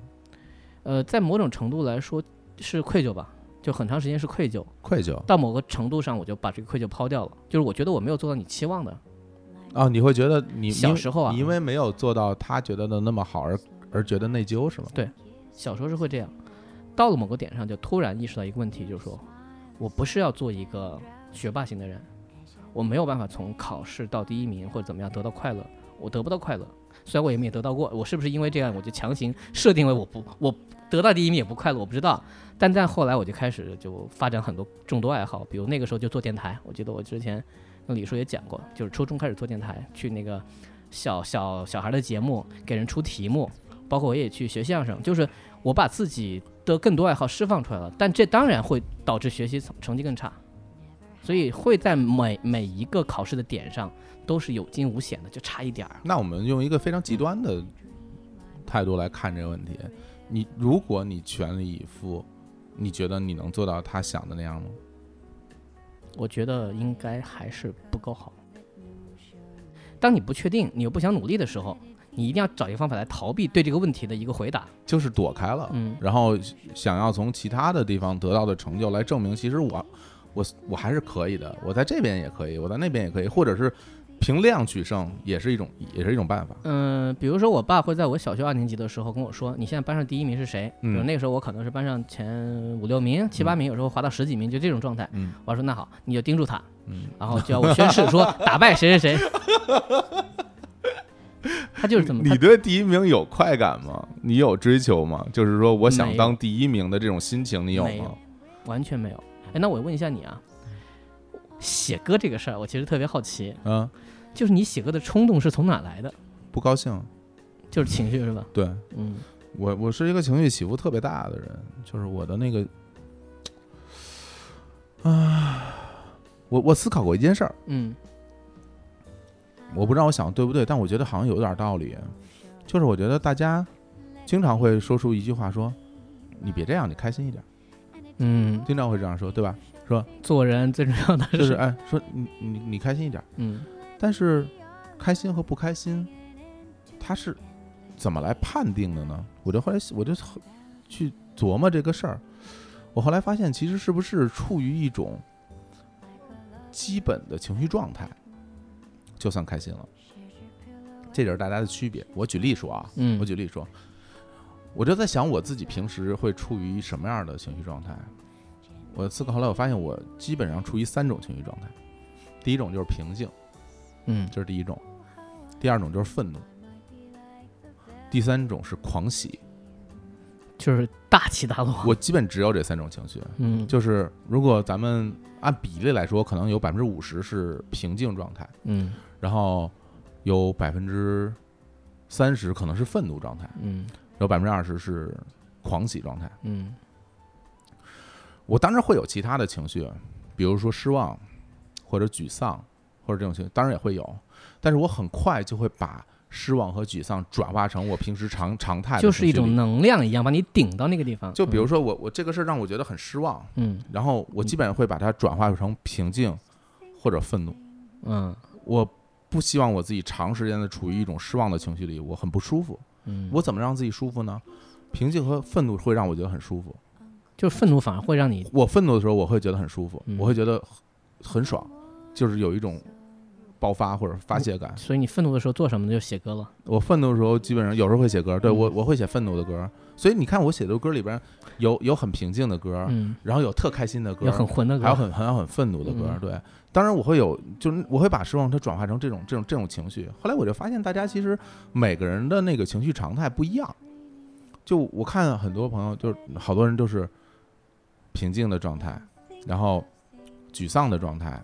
呃，在某种程度来说是愧疚吧，就很长时间是愧疚。愧疚到某个程度上，我就把这个愧疚抛掉了，就是我觉得我没有做到你期望的。啊，你会觉得你小时候啊你因为没有做到他觉得的那么好而而觉得内疚是吗？对小时候是会这样，到了某个点上就突然意识到一个问题，就是说我不是要做一个学霸型的人，我没有办法从考试到第一名或者怎么样得到快乐，我得不到快乐。虽然我也没有得到过，我是不是因为这样我就强行设定为我不我得到第一名也不快乐，我不知道。但在后来我就开始就发展很多众多爱好，比如那个时候就做电台，我记得我之前跟李叔也讲过，就是初中开始做电台，去那个小小小孩的节目给人出题目，包括我也去学相声，就是我把自己的更多爱好释放出来了，但这当然会导致学习成成绩更差，所以会在每每一个考试的点上都是有惊无险的，就差一点儿。那我们用一个非常极端的态度来看这个问题，你如果你全力以赴，你觉得你能做到他想的那样吗？我觉得应该还是不够好。当你不确定，你又不想努力的时候，你一定要找一个方法来逃避对这个问题的一个回答。就是躲开了，嗯，然后想要从其他的地方得到的成就来证明，其实我我我还是可以的，我在这边也可以，我在那边也可以，或者是凭量取胜，也是一种也是一种办法。嗯，比如说我爸会在我小学二年级的时候跟我说：“你现在班上第一名是谁？”比如嗯那个时候我可能是班上前五六名、七八名，有时候滑到十几名，就这种状态。嗯我说：“那好，你就盯住他，嗯，然后就要我宣誓说打败谁谁谁。”他就是这么，你对第一名有快感吗？你有追求吗？就是说，我想当第一名的这种心情，你有吗有？完全没有。哎，那我问一下你啊，写歌这个事儿，我其实特别好奇，嗯，就是你写歌的冲动是从哪来的？不高兴。就是情绪是吧？对。嗯。我，我是一个情绪起伏特别大的人，就是我的那个，啊，我我思考过一件事儿，嗯。我不知道我想的对不对，但我觉得好像有点道理，就是我觉得大家经常会说出一句话说，你别这样，你开心一点，嗯，经常会这样说，对吧？说做人最重要的就是哎，说你你你开心一点，嗯但是开心和不开心，它是怎么来判定的呢？我就后来我就去琢磨这个事儿，我后来发现，其实是不是处于一种基本的情绪状态，就算开心了。这就是大家的区别。我举例说啊，嗯，我举例说，我就在想我自己平时会处于什么样的情绪状态。我思考后来，我发现我基本上处于三种情绪状态。第一种就是平静，嗯。这是第一种；第二种就是愤怒；第三种是狂喜。就是大起大落。我基本只有这三种情绪。嗯。就是如果咱们按比例来说，可能有百分之五十是平静状态，嗯。然后有百分之三十可能是愤怒状态，嗯。有百分之二十是狂喜状态。嗯。我当然会有其他的情绪，比如说失望，或者沮丧，或者这种情绪，当然也会有。但是我很快就会把失望和沮丧转化成我平时常常态的就是一种能量一样，把你顶到那个地方。就比如说我我这个事儿让我觉得很失望，嗯然后我基本上会把它转化成平静或者愤怒。嗯我不希望我自己长时间的处于一种失望的情绪里，我很不舒服。嗯，我怎么让自己舒服呢？平静和愤怒会让我觉得很舒服。就是愤怒反而会让你我愤怒的时候，我会觉得很舒服，嗯我会觉得很很爽，就是有一种爆发或者发泄感。所以你愤怒的时候做什么呢？就写歌了。我愤怒的时候，基本上有时候会写歌，对嗯我我会写愤怒的歌。所以你看，我写的歌里边有有很平静的歌，嗯，然后有特开心的歌，有很混的歌，还有很还有很愤怒的歌。嗯对，当然我会有，就是我会把失望它转化成这种这种这种情绪。后来我就发现，大家其实每个人的那个情绪常态不一样。就我看很多朋友，就是好多人都是平静的状态，然后沮丧的状态。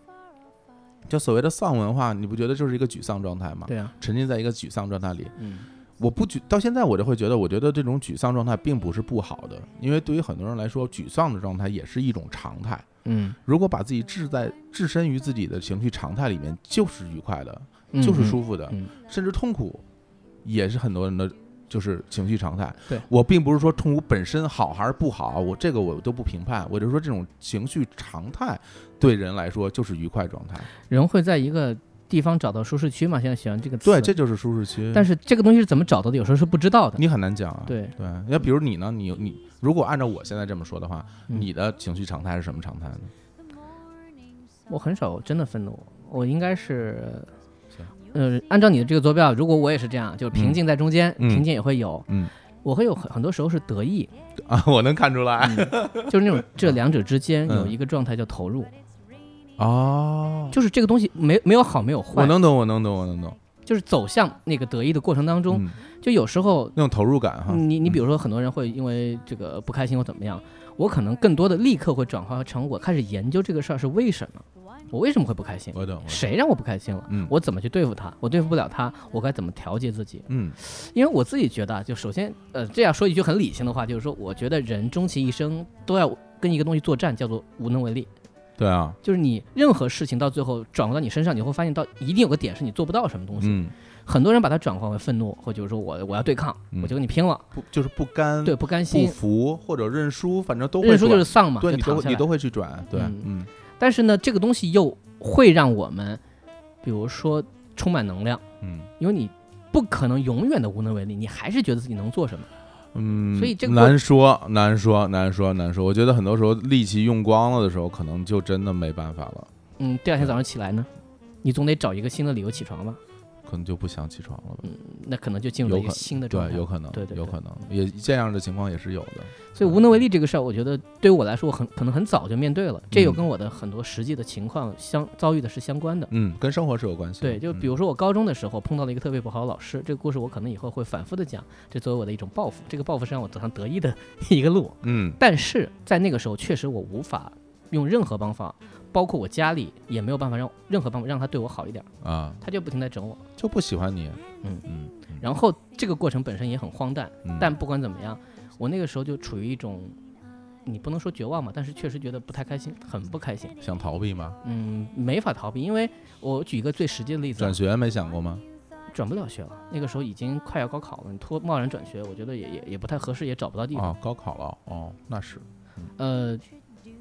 就所谓的丧文化，你不觉得就是一个沮丧状态吗？对啊，沉浸在一个沮丧状态里，嗯我不沮到现在我就会觉得，我觉得这种沮丧状态并不是不好的，因为对于很多人来说，沮丧的状态也是一种常态。嗯，如果把自己置在置身于自己的情绪常态里面，就是愉快的，嗯就是舒服的，嗯甚至痛苦也是很多人的就是情绪常态。对我并不是说痛苦本身好还是不好，我这个我都不评判，我就说这种情绪常态对人来说就是愉快状态。人会在一个地方找到舒适区嘛？现在喜欢这个词。对，这就是舒适区。但是这个东西是怎么找到的？有时候是不知道的。你很难讲啊。对，对，要比如你呢，你你如果按照我现在这么说的话，嗯你的情绪常态是什么常态呢？我很少真的愤怒，我应该是行，呃，按照你的这个坐标，如果我也是这样，就是平静在中间，嗯平静也会有，嗯我会有很很多时候是得意，啊，我能看出来。就是那种这两者之间嗯有一个状态叫投入，哦，就是这个东西没没有好没有坏，我能懂，我能懂，我能懂。就是走向那个得意的过程当中，嗯，就有时候那种投入感哈。你你比如说很多人会因为这个不开心或怎么样，我可能更多的立刻会转化成我开始研究这个事儿是为什么，我为什么会不开心，我懂，我懂谁让我不开心了，嗯我怎么去对付他，我对付不了他，我该怎么调节自己？嗯因为我自己觉得啊，就首先呃这样说一句很理性的话，就是说我觉得人终其一生都要跟一个东西作战，叫做无能为力。对啊，就是你任何事情到最后转化到你身上，你会发现到一定有个点是你做不到什么东西。嗯，很多人把它转化为愤怒，或者就是说我我要对抗，嗯。我就跟你拼了，不就是不甘，对，不甘心。不心，服或者认输，反正都会认输就是丧嘛，对你都会你就躺下来。都会去转，对，嗯。嗯。但是呢，这个东西又会让我们，比如说充满能量，嗯。因为你不可能永远的无能为力，你还是觉得自己能做什么。嗯，所以这个难说难说难说难说。我觉得很多时候力气用光了的时候，可能就真的没办法了，嗯，第二天早上起来呢，你总得找一个新的理由起床吧，可能就不想起床了吧。那可能就进入了一个新的状态。对，有可能，对对对有可能，也这样的情况也是有的。所以无能为力这个事儿，我觉得对于我来说，我很可能很早就面对了，这有嗯跟我的很多实际的情况相遭遇的是相关的。嗯，跟生活是有关系。对，就比嗯如说我高中的时候碰到了一个特别不好的老师，这个故事我可能以后会反复的讲，这作为我的一种报复，这个报复是让我走上得意的 一个路。嗯但是在那个时候，确实我无法用任何方法，包括我家里也没有办法让任何办法让他对我好一点儿，啊，他就不停在整我。就不喜欢你。嗯嗯嗯然后这个过程本身也很荒诞，嗯，但不管怎么样，我那个时候就处于一种，你不能说绝望嘛，但是确实觉得不太开心，很不开心。想逃避吗？嗯，没法逃避，因为我举一个最实际的例子啊转，学没想过吗？转不了学了，那个时候已经快要高考了，你突贸然转学，我觉得也也也不太合适，也找不到地方。哦，高考了哦，那是呃，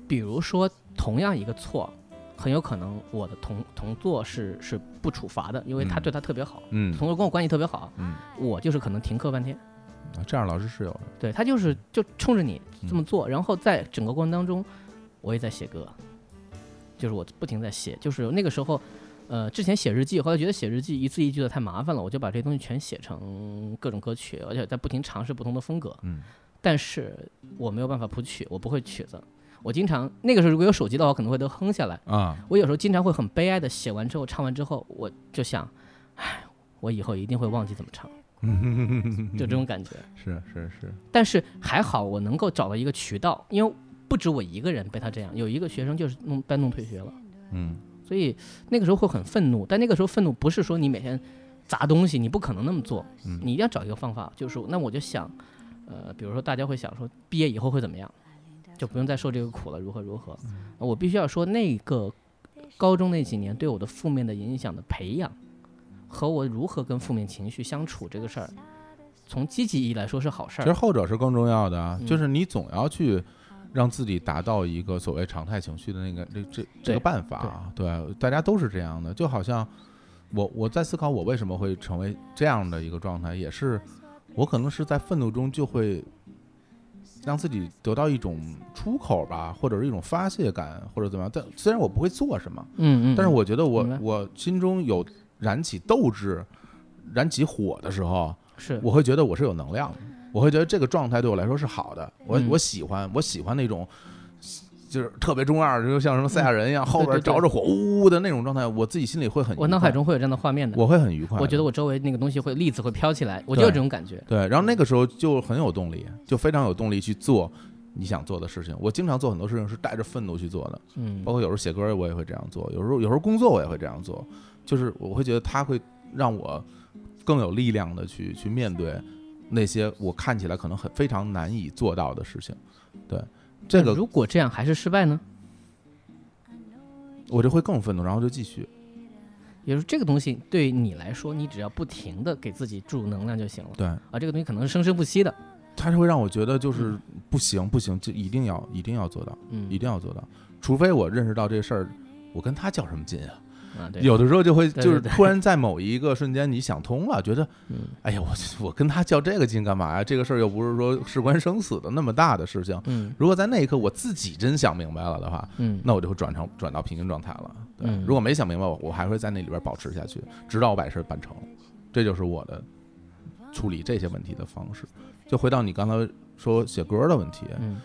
比如说同样一个错，很有可能我的同同座是是不处罚的，因为他嗯对他特别好，嗯同桌跟我关系特别好，嗯，我就是可能停课半天。啊这样老师是有的。对他就是就冲着你这么嗯做，然后在整个过程当中，我也在写歌，就是我不停在写，就是那个时候，呃，之前写日记，后来觉得写日记一字一句的太麻烦了，我就把这些东西全写成各种歌曲，而且在不停尝试不同的风格。嗯但是我没有办法谱曲，我不会曲子。我经常那个时候如果有手机的话，可能会都哼下来。啊，我有时候经常会很悲哀的写完之后，唱完之后，我就想，唉，我以后一定会忘记怎么唱，就这种感觉。是是是，但是还好，我能够找到一个渠道，因为不止我一个人被他这样，有一个学生就是弄搬弄退学了，嗯所以那个时候会很愤怒。但那个时候愤怒不是说你每天砸东西，你不可能那么做，嗯你一定要找一个方法，就是那我就想，呃，比如说大家会想说毕业以后会怎么样，就不用再受这个苦了，如何如何。我必须要说那个高中那几年对我的负面的影响的培养，和我如何跟负面情绪相处这个事儿，从积极意义来说是好事儿。其实后者是更重要的啊，嗯就是你总要去让自己达到一个所谓常态情绪的那个这这这个办法啊，对，大家都是这样的，就好像我我在思考我为什么会成为这样的一个状态，也是我可能是在愤怒中就会让自己得到一种出口吧，或者是一种发泄感，或者怎么样。但虽然我不会做什么，嗯嗯，但是我觉得我我心中有燃起斗志、燃起火的时候，是我会觉得我是有能量的，我会觉得这个状态对我来说是好的。我嗯我喜欢，我喜欢那种。就是特别中二，就像什么赛亚人一样，后边着着火，呜呜的那种状态，我自己心里会很，我脑海中会有这样的画面的。我会很愉快。我觉得我周围那个东西会粒子会飘起来，我就有这种感觉。对，然后那个时候就很有动力，就非常有动力去做你想做的事情。我经常做很多事情是带着愤怒去做的，嗯包括有时候写歌我也会这样做，有时候有时候工作我也会这样做，就是我会觉得它会让我更有力量的去去面对那些我看起来可能很非常难以做到的事情。对，这个如果这样还是失败呢？我就会更愤怒，然后就继续。也就是这个东西对你来说，你只要不停的给自己注入能量就行了。对，啊，这个东西可能是生生不息的。它是会让我觉得就是不行不行，就一定要一定要做到，嗯，一定要做到，除非我认识到这事儿，我跟他较什么劲啊？啊，对，有的时候就会就是突然在某一个瞬间你想通了，觉得嗯哎呀，我我跟他较这个劲干嘛呀？这个事儿又不是说事关生死的那么大的事情。嗯如果在那一刻我自己真想明白了的话，嗯，那我就会转成转到平静状态了。对，嗯如果没想明白，我我还会在那里边保持下去，直到我把事儿办成。这就是我的处理这些问题的方式。就回到你刚才说写歌的问题，嗯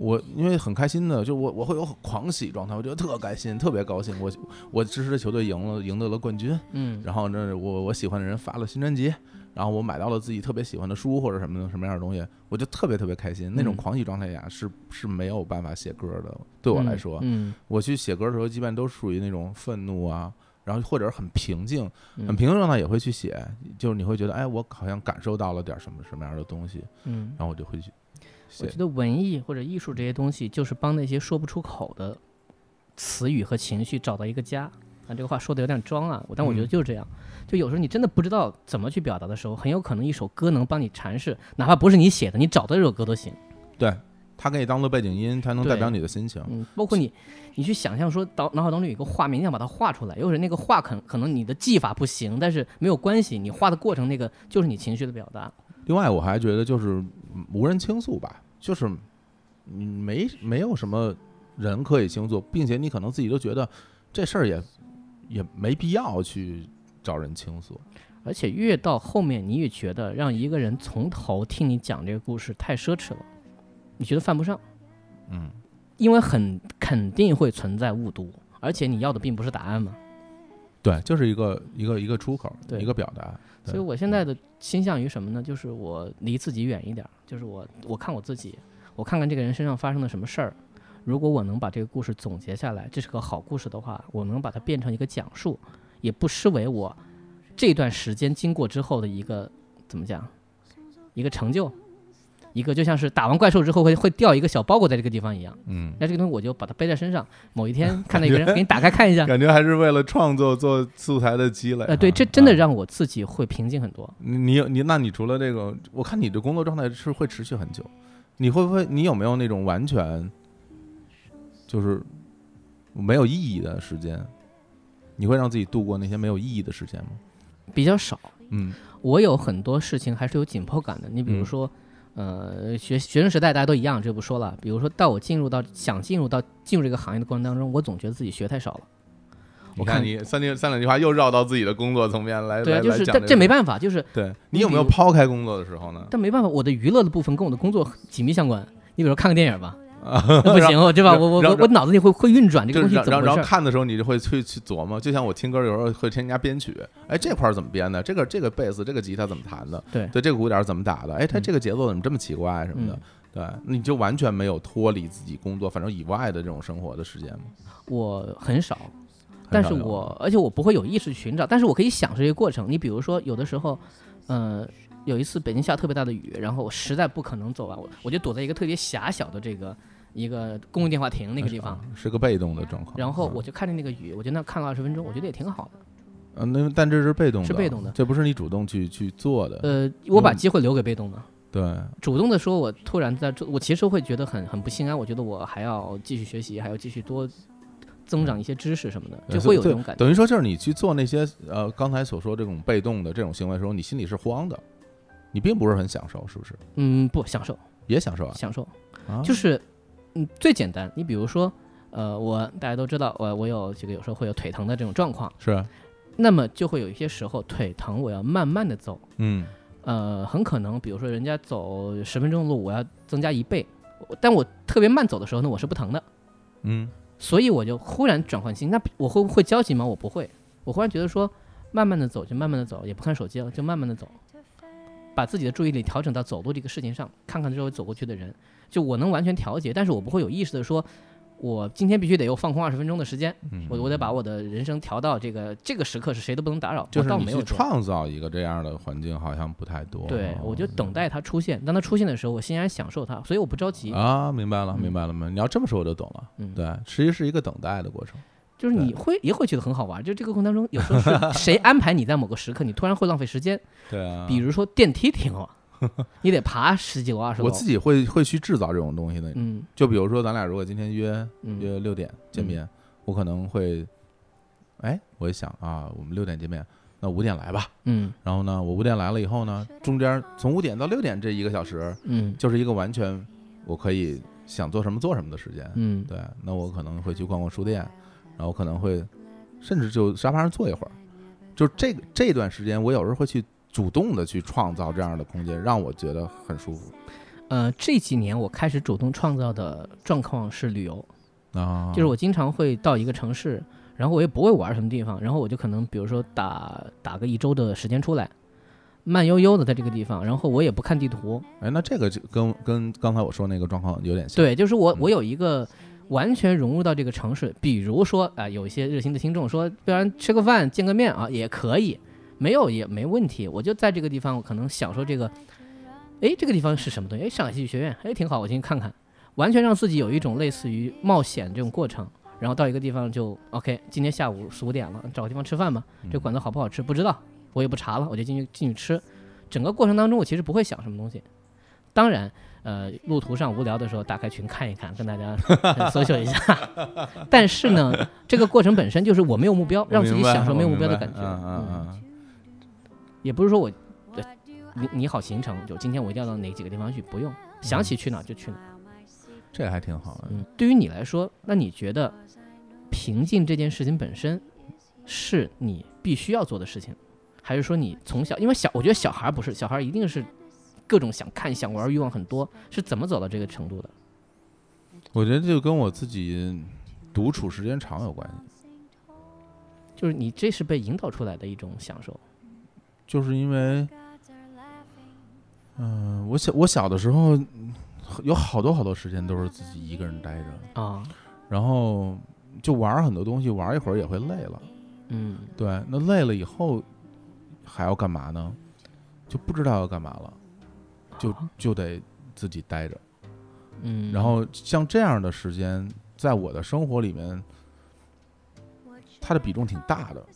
我因为很开心的，就我我会有狂喜状态，我觉得特开心，特别高兴。我我支持的球队赢了，赢得了冠军。嗯，然后呢，我我喜欢的人发了新专辑，然后我买到了自己特别喜欢的书或者什么的什么样的东西，我就特别特别开心。那种嗯狂喜状态下，是是没有办法写歌的。对我来说，嗯，我去写歌的时候，基本都属于那种愤怒啊，然后或者是很平静、嗯很平静状态也会去写，就是你会觉得，哎，我好像感受到了点什么什么样的东西，嗯，然后我就会去写我觉。得文艺或者艺术这些东西，就是帮那些说不出口的词语和情绪找到一个家。啊，这个话说的有点装啊，但我觉得嗯就是这样。就有时候你真的不知道怎么去表达的时候，很有可能一首歌能帮你阐释，哪怕不是你写的，你找到这首歌都行。对，它可以当做背景音，它能代表你的心情。嗯，包括你，你去想象说脑脑海当中有一个画面，你想把它画出来，有时候那个画可可能你的技法不行，但是没有关系，你画的过程那个就是你情绪的表达。另外，我还觉得就是嗯无人倾诉吧，就是你没没有什么人可以倾诉，并且你可能自己都觉得这事儿也也没必要去找人倾诉。而且越到后面，你越觉得让一个人从头听你讲这个故事太奢侈了，你觉得犯不上，嗯，因为很肯定会存在误读，而且你要的并不是答案嘛。对，就是一个一个一个出口，对一个表达。对所以我现在的倾向于什么呢？就是我离自己远一点儿，就是我我看我自己，我看看这个人身上发生了什么事儿。如果我能把这个故事总结下来，这是个好故事的话，我能把它变成一个讲述，也不失为我这段时间经过之后的一个怎么讲，一个成就，一个就像是打完怪兽之后会会掉一个小包裹在这个地方一样。嗯，那这个东西我就把它背在身上，某一天 看到一个人，给你打开看一下，感觉还是为了创作做素材的积累。呃，对，这真的啊让我自己会平静很多。你你你，那你除了这个，我看你的工作状态是会持续很久，你会不会？你有没有那种完全就是没有意义的时间？你会让自己度过那些没有意义的时间吗？比较少。嗯我有很多事情还是有紧迫感的。你比如嗯说，呃，学学生时代大家都一样，这不说了。比如说到我进入到想进入到进入这个行业的过程当中，我总觉得自己学太少了。我看你三句三两句话又绕到自己的工作层面来，对就是这这没办法，就是对你有没有抛开工作的时候呢？但没办法，我的娱乐的部分跟我的工作紧密相关。你比如说看个电影吧，不行，我对吧？我我我我脑子里会会运转这个东西然然怎么回事儿。然后看的时候，你就会去去琢磨，就像我听歌有时候会添加编曲，哎，这块儿怎么编的？这个这个贝斯，这个吉他怎么弹的？对对，这个鼓点儿怎么打的？哎，它嗯这个节奏怎么这么奇怪什么的？对，你就完全没有脱离自己工作反正以外的这种生活的时间吗？我很少，但是我而且我不会有意识去寻找，但是我可以享受这个过程。你比如说，有的时候，呃，有一次北京下特别大的雨，然后我实在不可能走完，我我就躲在一个特别狭小的这个一个公用电话亭那个地方，啊是个被动的状况。嗯然后我就看着那个雨，我就那看了二十分钟，我觉得也挺好的。呃，那但这是被动的，是被动的这不是你主动去去做的。呃，我把嗯机会留给被动的，对，主动的说，我突然在这，我其实会觉得很很不心安，我觉得我还要继续学习，还要继续多增长一些知识什么的，就会有这种感觉。等于说，就是你去做那些呃刚才所说这种被动的这种行为的时候，你心里是慌的，你并不是很享受，是不是？嗯，不享受，也享受啊？享受。啊就是，嗯，最简单。你比如说，呃，我大家都知道，我我有这个有时候会有腿疼的这种状况，是，那么就会有一些时候腿疼，我要慢慢的走，嗯呃，很可能比如说人家走十分钟的路，我要增加一倍，但我特别慢走的时候呢，我是不疼的，嗯所以我就忽然转换心，那我会不会焦急吗？我不会，我忽然觉得说，慢慢的走就慢慢的走，也不看手机了，就慢慢的走。把自己的注意力调整到走路这个事情上，看看周围走过去的人，就我能完全调节，但是我不会有意识的说，我今天必须得有放空二十分钟的时间，嗯，我我得把我的人生调到这个这个时刻是谁都不能打扰，就是你去倒没有。创造一个这样的环境，好像不太多。对，我就等待它出现。当它出现的时候，我欣然享受它，所以我不着急。啊，明白了，嗯明白了吗？你要这么说我就懂了。嗯，对，实际是一个等待的过程。就是你会也会觉得很好玩。就这个过程当中，有时候是 谁安排你在某个时刻，你突然会浪费时间。对啊，比如说电梯停了，你得爬十几楼二十楼。我自己会会去制造这种东西的。嗯就比如说，咱俩如果今天约嗯约六点见面，我可能会，哎，我一想啊，我们六点见面，那五点来吧。嗯然后呢，我五点来了以后呢，中间从五点到六点这一个小时，嗯就是一个完全我可以想做什么做什么的时间。嗯对，那我可能会去逛逛书店，然后可能会甚至就沙发上坐一会儿，就这个这段时间，我有时候会去主动的去创造这样的空间，让我觉得很舒服呃，这几年我开始主动创造的状况是旅游，啊。就是我经常会到一个城市，然后我也不会玩什么地方，然后我就可能比如说打打个一周的时间出来，慢悠悠的在这个地方，然后我也不看地图，哎，那这个就跟跟刚才我说那个状况有点像。对，就是我嗯我有一个完全融入到这个城市，比如说啊、有一些热心的听众说，不然吃个饭见个面啊也可以，没有也没问题，我就在这个地方，我可能享受这个，哎，这个地方是什么东西？哎，上海戏剧学院，哎，挺好，我进去看看，完全让自己有一种类似于冒险这种过程。然后到一个地方就 OK，今天下午四五点了，找个地方吃饭吧。这嗯馆子好不好吃不知道，我也不查了，我就进去进去吃。整个过程当中，我其实不会想什么东西。当然，呃，路途上无聊的时候，打开群看一看，跟大家 呃 social 一下。但是呢，这个过程本身就是我没有目标，让自己享受没有目标的感觉。嗯嗯嗯，也不是说我呃你你好行程，就今天我一定要到哪几个地方去，不用，想起去哪就去哪儿。这还挺好的。嗯，对于你来说，那你觉得平静这件事情本身是你必须要做的事情，还是说你从小因为小，我觉得小孩儿不是，小孩儿一定是各种想看、想玩欲望很多，是怎么走到这个程度的？我觉得就跟我自己独处时间长有关系，就是你这是被引导出来的一种享受。就是因为，嗯、我小我小的时候嗯有好多好多时间都是自己一个人待着，啊，然后就玩很多东西，玩一会儿也会累了。嗯对，那累了以后还要干嘛呢？就不知道要干嘛了，就就得自己待着。嗯，然后像这样的时间，在我的生活里面，它的比重挺大的。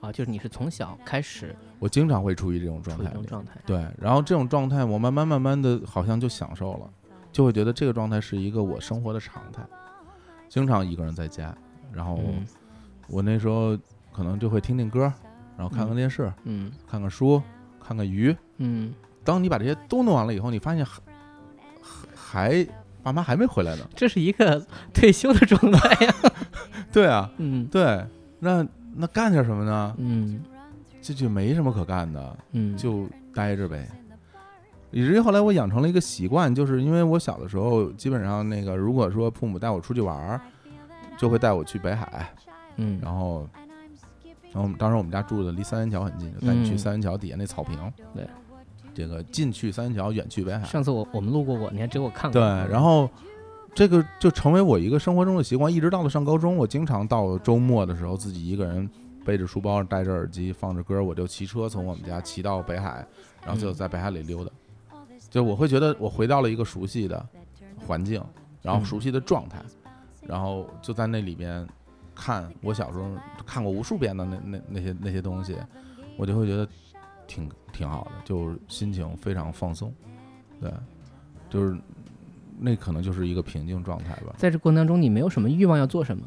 啊，就是你是从小开始我经常会处于这种状态状态，对，然后这种状态，我慢慢慢慢的，好像就享受了，就会觉得这个状态是一个我生活的常态。经常一个人在家，然后嗯我那时候可能就会听听歌，然后看看电视，嗯看看书，看看鱼。嗯，当你把这些都弄完了以后，你发现还还爸妈还没回来呢。这是一个退休的状态呀。对啊，嗯对，那那干点什么呢？嗯这就没什么可干的，嗯，就待着呗。以至于后来我养成了一个习惯，就是因为我小的时候基本上那个，如果说父母带我出去玩儿，就会带我去北海，嗯然后，然后我们当时我们家住的离三元桥很近，就带你去嗯三元桥底下那草坪。对，这个近去三元桥，远去北海。上次我我们路过过，你还只有我看过。对，然后这个就成为我一个生活中的习惯，一直到了上高中，我经常到周末的时候自己一个人背着书包，戴着耳机，放着歌，我就骑车从我们家骑到北海，然后就嗯在北海里溜达。就我会觉得我回到了一个熟悉的环境，然后嗯熟悉的状态，然后就在那里边看我小时候看过无数遍的那那那些那些东西，我就会觉得挺挺好的，就是心情非常放松，对，就是那可能就是一个平静状态吧。在这过程当中，你没有什么欲望要做什么，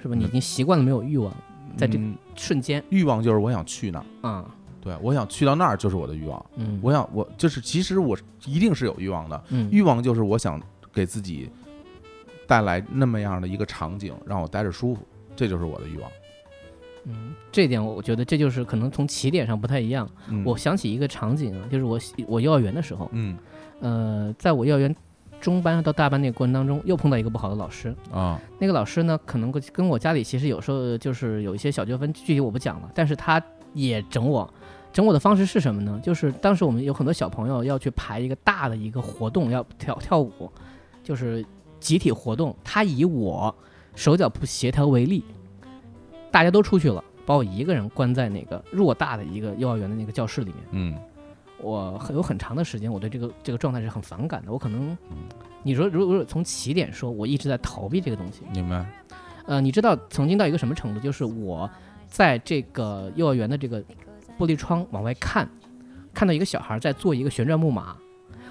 是吧？你已嗯经习惯了没有欲望，在这嗯瞬间欲望就是我想去那儿，啊，对我想去到那儿就是我的欲望。嗯，我想我就是其实我一定是有欲望的，嗯欲望就是我想给自己带来那么样的一个场景，让我待着舒服，这就是我的欲望。嗯，这点我我觉得这就是可能从起点上不太一样。嗯我想起一个场景啊，就是我我幼儿园的时候，嗯呃，在我幼儿园中班到大班那个过程当中，又碰到一个不好的老师。啊那个老师呢，可能跟跟我家里其实有时候就是有一些小纠纷，具体我不讲了。但是他也整我，整我的方式是什么呢？就是当时我们有很多小朋友要去排一个大的一个活动，要跳跳舞，就是集体活动。他以我手脚不协调为例，大家都出去了，把我一个人关在那个偌大的一个幼儿园的那个教室里面。嗯我很有很长的时间，我对这个这个状态是很反感的。我可能嗯，你说如果如果从起点说，我一直在逃避这个东西。明白。呃，你知道曾经到一个什么程度？就是我在这个幼儿园的这个玻璃窗往外看，看到一个小孩在做一个旋转木马，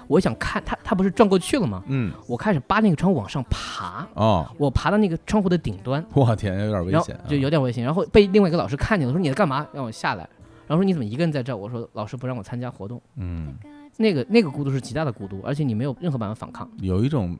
我想看他，他不是转过去了吗？嗯，我开始扒那个窗户往上爬，哦，我爬到那个窗户的顶端，我天，有点危险啊，就有点危险，然后被另外一个老师看见了，说你在干嘛？让我下来，然后说你怎么一个人在这儿？我说老师不让我参加活动，嗯，那个那个孤独是极大的孤独，而且你没有任何办法反抗，有一种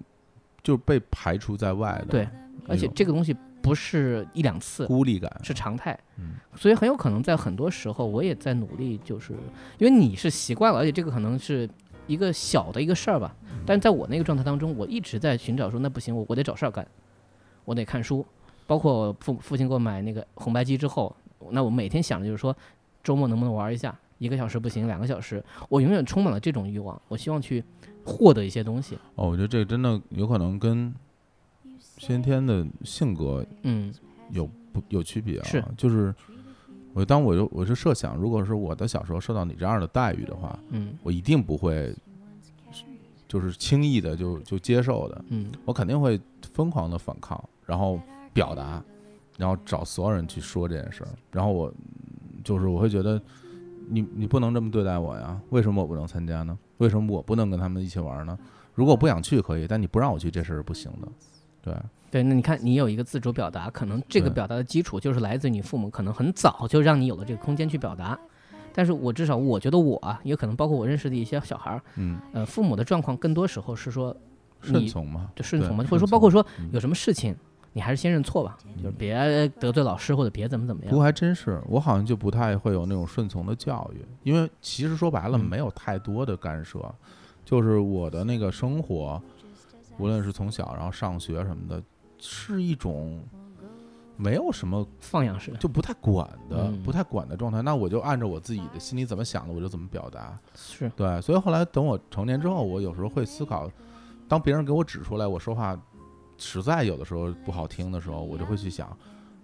就被排除在外的，对而且这个东西不是一两次，孤立感，是常态，嗯。所以很有可能在很多时候我也在努力，就是因为你是习惯了，而且这个可能是一个小的一个事儿吧，嗯但是在我那个状态当中，我一直在寻找说那不行，我我得找事儿干，我得看书，包括父父亲给我买那个红白机之后，那我每天想的就是说周末能不能玩一下，一个小时不行，两个小时，我永远充满了这种欲望，我希望去获得一些东西，哦，我觉得这个真的有可能跟先天的性格嗯。有不有区别啊？是。就是我当我就我就设想，如果是我的小时候受到你这样的待遇的话，嗯我一定不会就是轻易的就就接受的，嗯我肯定会疯狂的反抗，然后表达，然后找所有人去说这件事儿，然后我就是我会觉得你你不能这么对待我呀，为什么我不能参加呢？为什么我不能跟他们一起玩呢？如果我不想去可以，但你不让我去，这事儿是不行的，对。对，那你看，你有一个自主表达，可能这个表达的基础就是来自于你父母，可能很早就让你有了这个空间去表达。但是我至少我觉得我啊，也可能包括我认识的一些小孩儿，嗯，呃，父母的状况更多时候是说你顺从嘛，就顺从嘛，或者说包括说嗯。有什么事情，你还是先认错吧，就是别得罪老师或者别怎么怎么样。不过还真是，我好像就不太会有那种顺从的教育，因为其实说白了嗯。没有太多的干涉，就是我的那个生活，无论是从小然后上学什么的，是一种没有什么放养式，就不太管的、嗯不太管的状态，那我就按照我自己的心里怎么想的，我就怎么表达。是对，所以后来等我成年之后，我有时候会思考，当别人给我指出来我说话实在有的时候不好听的时候，我就会去想，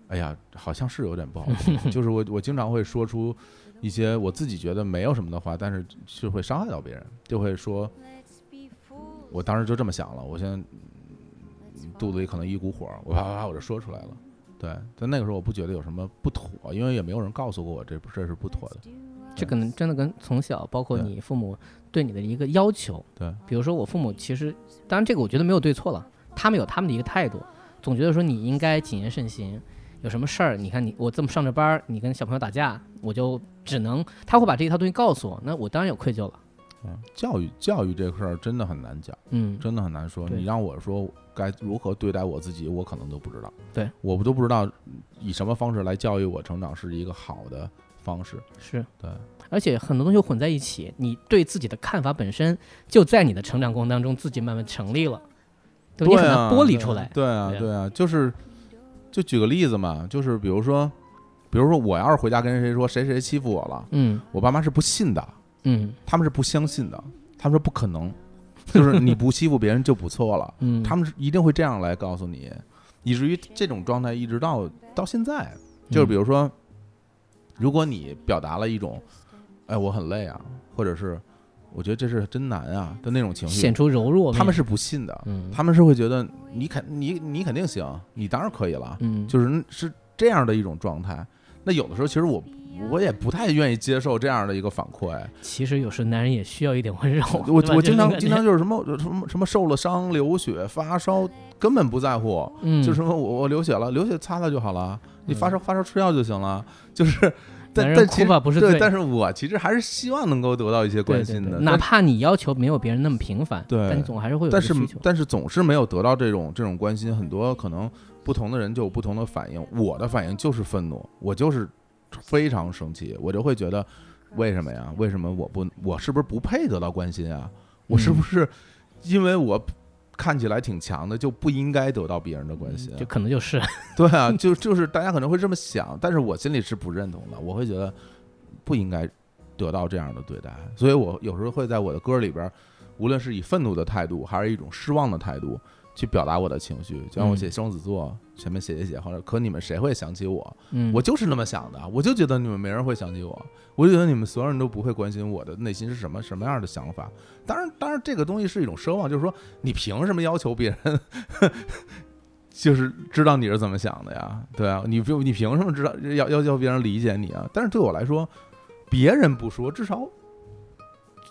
哎呀，好像是有点不好听。就是我我经常会说出一些我自己觉得没有什么的话，但是是会伤害到别人，就会说，我当时就这么想了，我现在嗯肚子里可能一股火，我啪啪啪我就说出来了。对，但那个时候我不觉得有什么不妥，因为也没有人告诉过我这这是不妥的。这可能真的跟从小包括你父母对你的一个要求，对，比如说我父母其实，当然这个我觉得没有对错了，他们有他们的一个态度，总觉得说你应该谨言慎行，有什么事儿，你看你我这么上着班儿，你跟小朋友打架，我就只能他会把这一套东西告诉我，那我当然有愧疚了，嗯，教育教育这事儿真的很难讲。嗯，真的很难说。你让我说该如何对待我自己，我可能都不知道。对，我不都不知道以什么方式来教育我成长是一个好的方式。是，对，而且很多东西混在一起，你对自己的看法本身就在你的成长过程当中自己慢慢成立了，对你很难啊剥离出来，对啊，对啊对啊，就是就举个例子嘛，就是比如说，比如说我要是回家跟谁说谁谁欺负我了，嗯我爸妈是不信的，嗯。他们是不相信的，他们说不可能，就是你不欺负别人就不错了，嗯，他们是一定会这样来告诉你，以至于这种状态一直到到现在，就是比如如说，如果你表达了一种，哎，我很累啊，或者是我觉得这是真难啊的那种情绪显，出柔弱，他们是不信的，嗯。他们是会觉得你肯你你肯定行，你当然可以了，嗯。就是是这样的一种状态。那有的时候其实我我也不太愿意接受这样的一个反馈，其实有时男人也需要一点温柔。我 我经常经常就是什么什么什么受了伤流血发烧根本不在乎，嗯，就什么我我流血了，流血擦擦就好了，你发烧发烧吃药就行了，就是。但但其实对，吧不是对但是我其实还是希望能够得到一些关心的，对哪怕你要求没有别人那么频繁，对但你总还是会有但是。但是总是没有得到这种这种关心，很多可能不同的人就有不同的反应。我的反应就是愤怒，我就是非常生气，我就会觉得为什么呀？为什么我不我是不是不配得到关心啊？我是嗯不是因为我看起来挺强的就不应该得到别人的关心啊？就可能就是，对啊，就就是大家可能会这么想，但是我心里是不认同的，我会觉得不应该得到这样的对待，所以我有时候会在我的歌里边，无论是以愤怒的态度，还是一种失望的态度，去表达我的情绪。就让我写双子座，前面写写写，或者可你们谁会想起我？嗯，我就是那么想的，我就觉得你们没人会想起我，我就觉得你们所有人都不会关心我的内心是什么什么样的想法。当然，当然这个东西是一种奢望，就是说你凭什么要求别人 就是知道你是怎么想的呀？对啊，你凭你凭什么知道要要要别人理解你啊？但是对我来说，别人不说，至少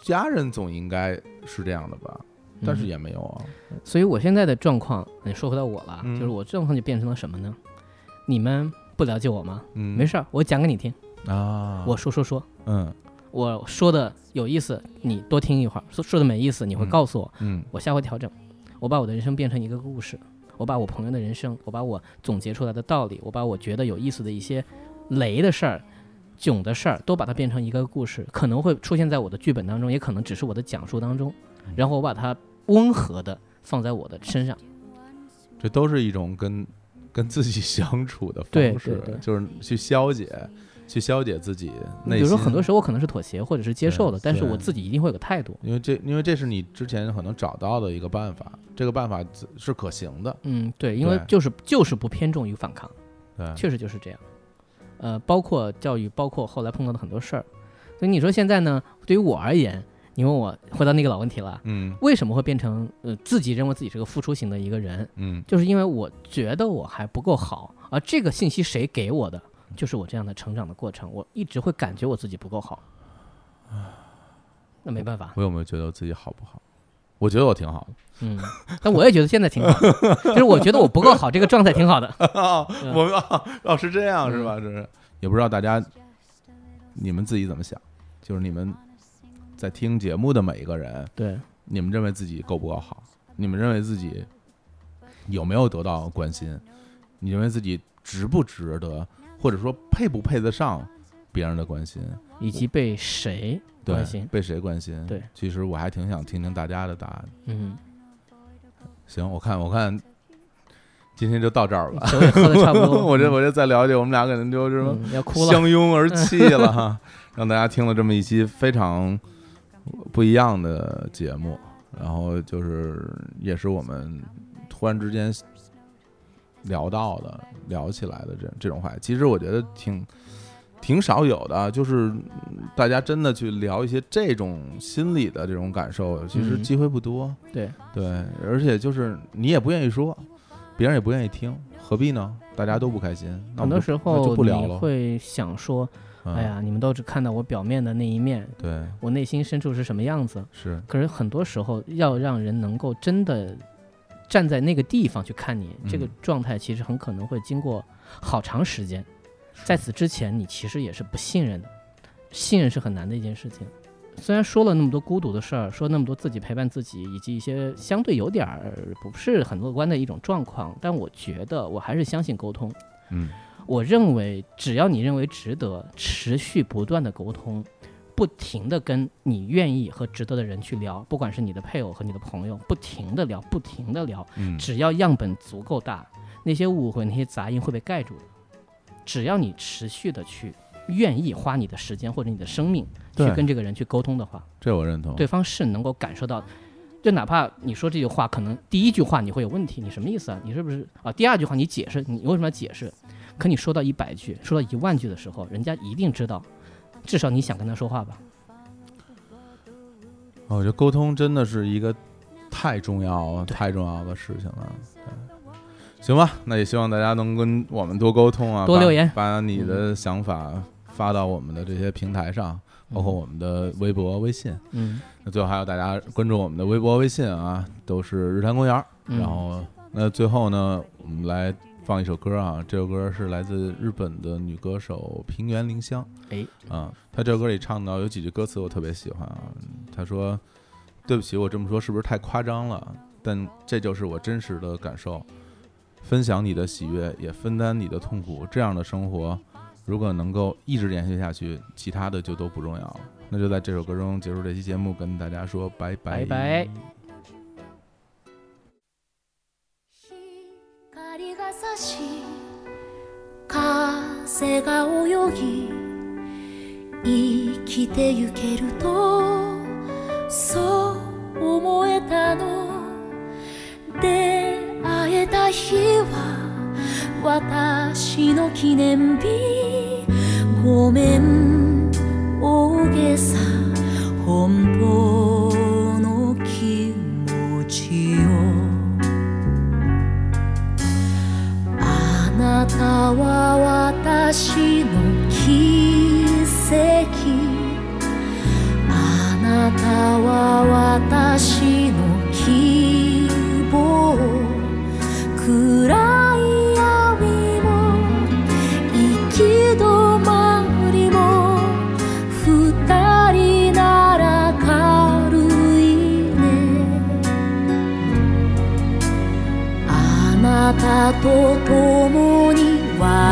家人总应该是这样的吧？但是嗯也没有啊。所以我现在的状况，你说回到我了，嗯就是我状况就变成了什么呢？你们不了解我吗？嗯，没事儿，我讲给你听，啊，我说说说，嗯我说的有意思，你多听一会儿；说说的没意思，你会嗯告诉我，嗯我下回调整。我把我的人生变成一个故事，我把我朋友的人生，我把我总结出来的道理，我把我觉得有意思的一些雷的事儿、囧的事儿，都把它变成一个故事，可能会出现在我的剧本当中，也可能只是我的讲述当中，然后我把它温和的放在我的身上。这都是一种跟跟自己相处的方式，对对就是去消解，去消解自己内心。比如说，很多时候我可能是妥协或者是接受的，但是我自己一定会有个态度。因为这因为这是你之前可能找到的一个办法，这个办法是可行的，嗯，对，因为就是就是不偏重于反抗，对，确实就是这样。呃，包括教育，包括后来碰到的很多事儿，所以你说现在呢，对于我而言，你问我回到那个老问题了，嗯为什么会变成呃自己认为自己是个付出型的一个人？嗯就是因为我觉得我还不够好，而这个信息谁给我的？就是我这样的成长的过程，我一直会感觉我自己不够好。那没办法，我有没有觉得我自己好不好？我觉得我挺好的。嗯，但我也觉得现在挺好的，就是我觉得我不够好，这个状态挺好的。我们哦哦是这样是吧？是也不知道大家你们自己怎么想，就是你们在听节目的每一个人，对，你们认为自己够不够好？你们认为自己有没有得到关心？你认为自己值不值得，或者说配不配得上别人的关心？以及被谁对关心？被谁关心？对，其实我还挺想听听大家的答案。嗯，行，我看我看今天就到这儿吧。喝的差不多，我这我这再了解，我们俩可能就什么嗯要哭了。相拥而泣了哈，让大家听了这么一期非常不一样的节目，然后就是也是我们突然之间聊到的、聊起来的这这种话题，其实我觉得挺挺少有的，就是嗯大家真的去聊一些这种心理的这种感受，其实嗯机会不多。对，对，而且就是你也不愿意说，别人也不愿意听，何必呢？大家都不开心，很多时候就不聊了。会想说，嗯哎呀，你们都只看到我表面的那一面，对，我内心深处是什么样子。是，可是很多时候，要让人能够真的站在那个地方去看你，这个嗯状态其实很可能会经过好长时间。在此之前，你其实也是不信任的，信任是很难的一件事情。虽然说了那么多孤独的事儿，说那么多自己陪伴自己，以及一些相对有点儿不是很乐观的一种状况，但我觉得我还是相信沟通。嗯我认为，只要你认为值得，持续不断的沟通，不停的跟你愿意和值得的人去聊，不管是你的配偶和你的朋友，不停的聊，不停的聊，嗯，只要样本足够大，那些误会、那些杂音会被盖住的。只要你持续的去愿意花你的时间或者你的生命去跟这个人去沟通的话，这我认同。对方是能够感受到。就哪怕你说这句话，可能第一句话你会有问题，你什么意思啊？你是不是啊？第二句话你解释，你为什么要解释？可你说到一百句，说到一万句的时候，人家一定知道，至少你想跟他说话吧？哦我觉得沟通真的是一个太重要、对太重要的事情了。对，行吧，那也希望大家能跟我们多沟通啊，多留言把你的想法发到我们的这些平台上，包括我们的微博、微信。嗯，那最后还有大家关注我们的微博、微信啊，都是日坛公园。嗯然后，那最后呢，我们来放一首歌啊，这首歌是来自日本的女歌手平原绫香。哎，啊，她这首歌里唱到有几句歌词我特别喜欢啊，她说：“对不起，我这么说是不是太夸张了？但这就是我真实的感受。分享你的喜悦，也分担你的痛苦，这样的生活，如果能够一直延续下去，其他的就都不重要了。那就在这首歌中结束这期节目，跟大家说拜拜拜拜。光が差し風が泳ぎ生きてゆけるとそう思えたの。出会えた日は私の記念日。ごめん大げさ本当の気持ち。なたは私の奇跡。あなたは私の希望。暗い闇も行き止まりも。二人なら軽いね。あなたと共に wow.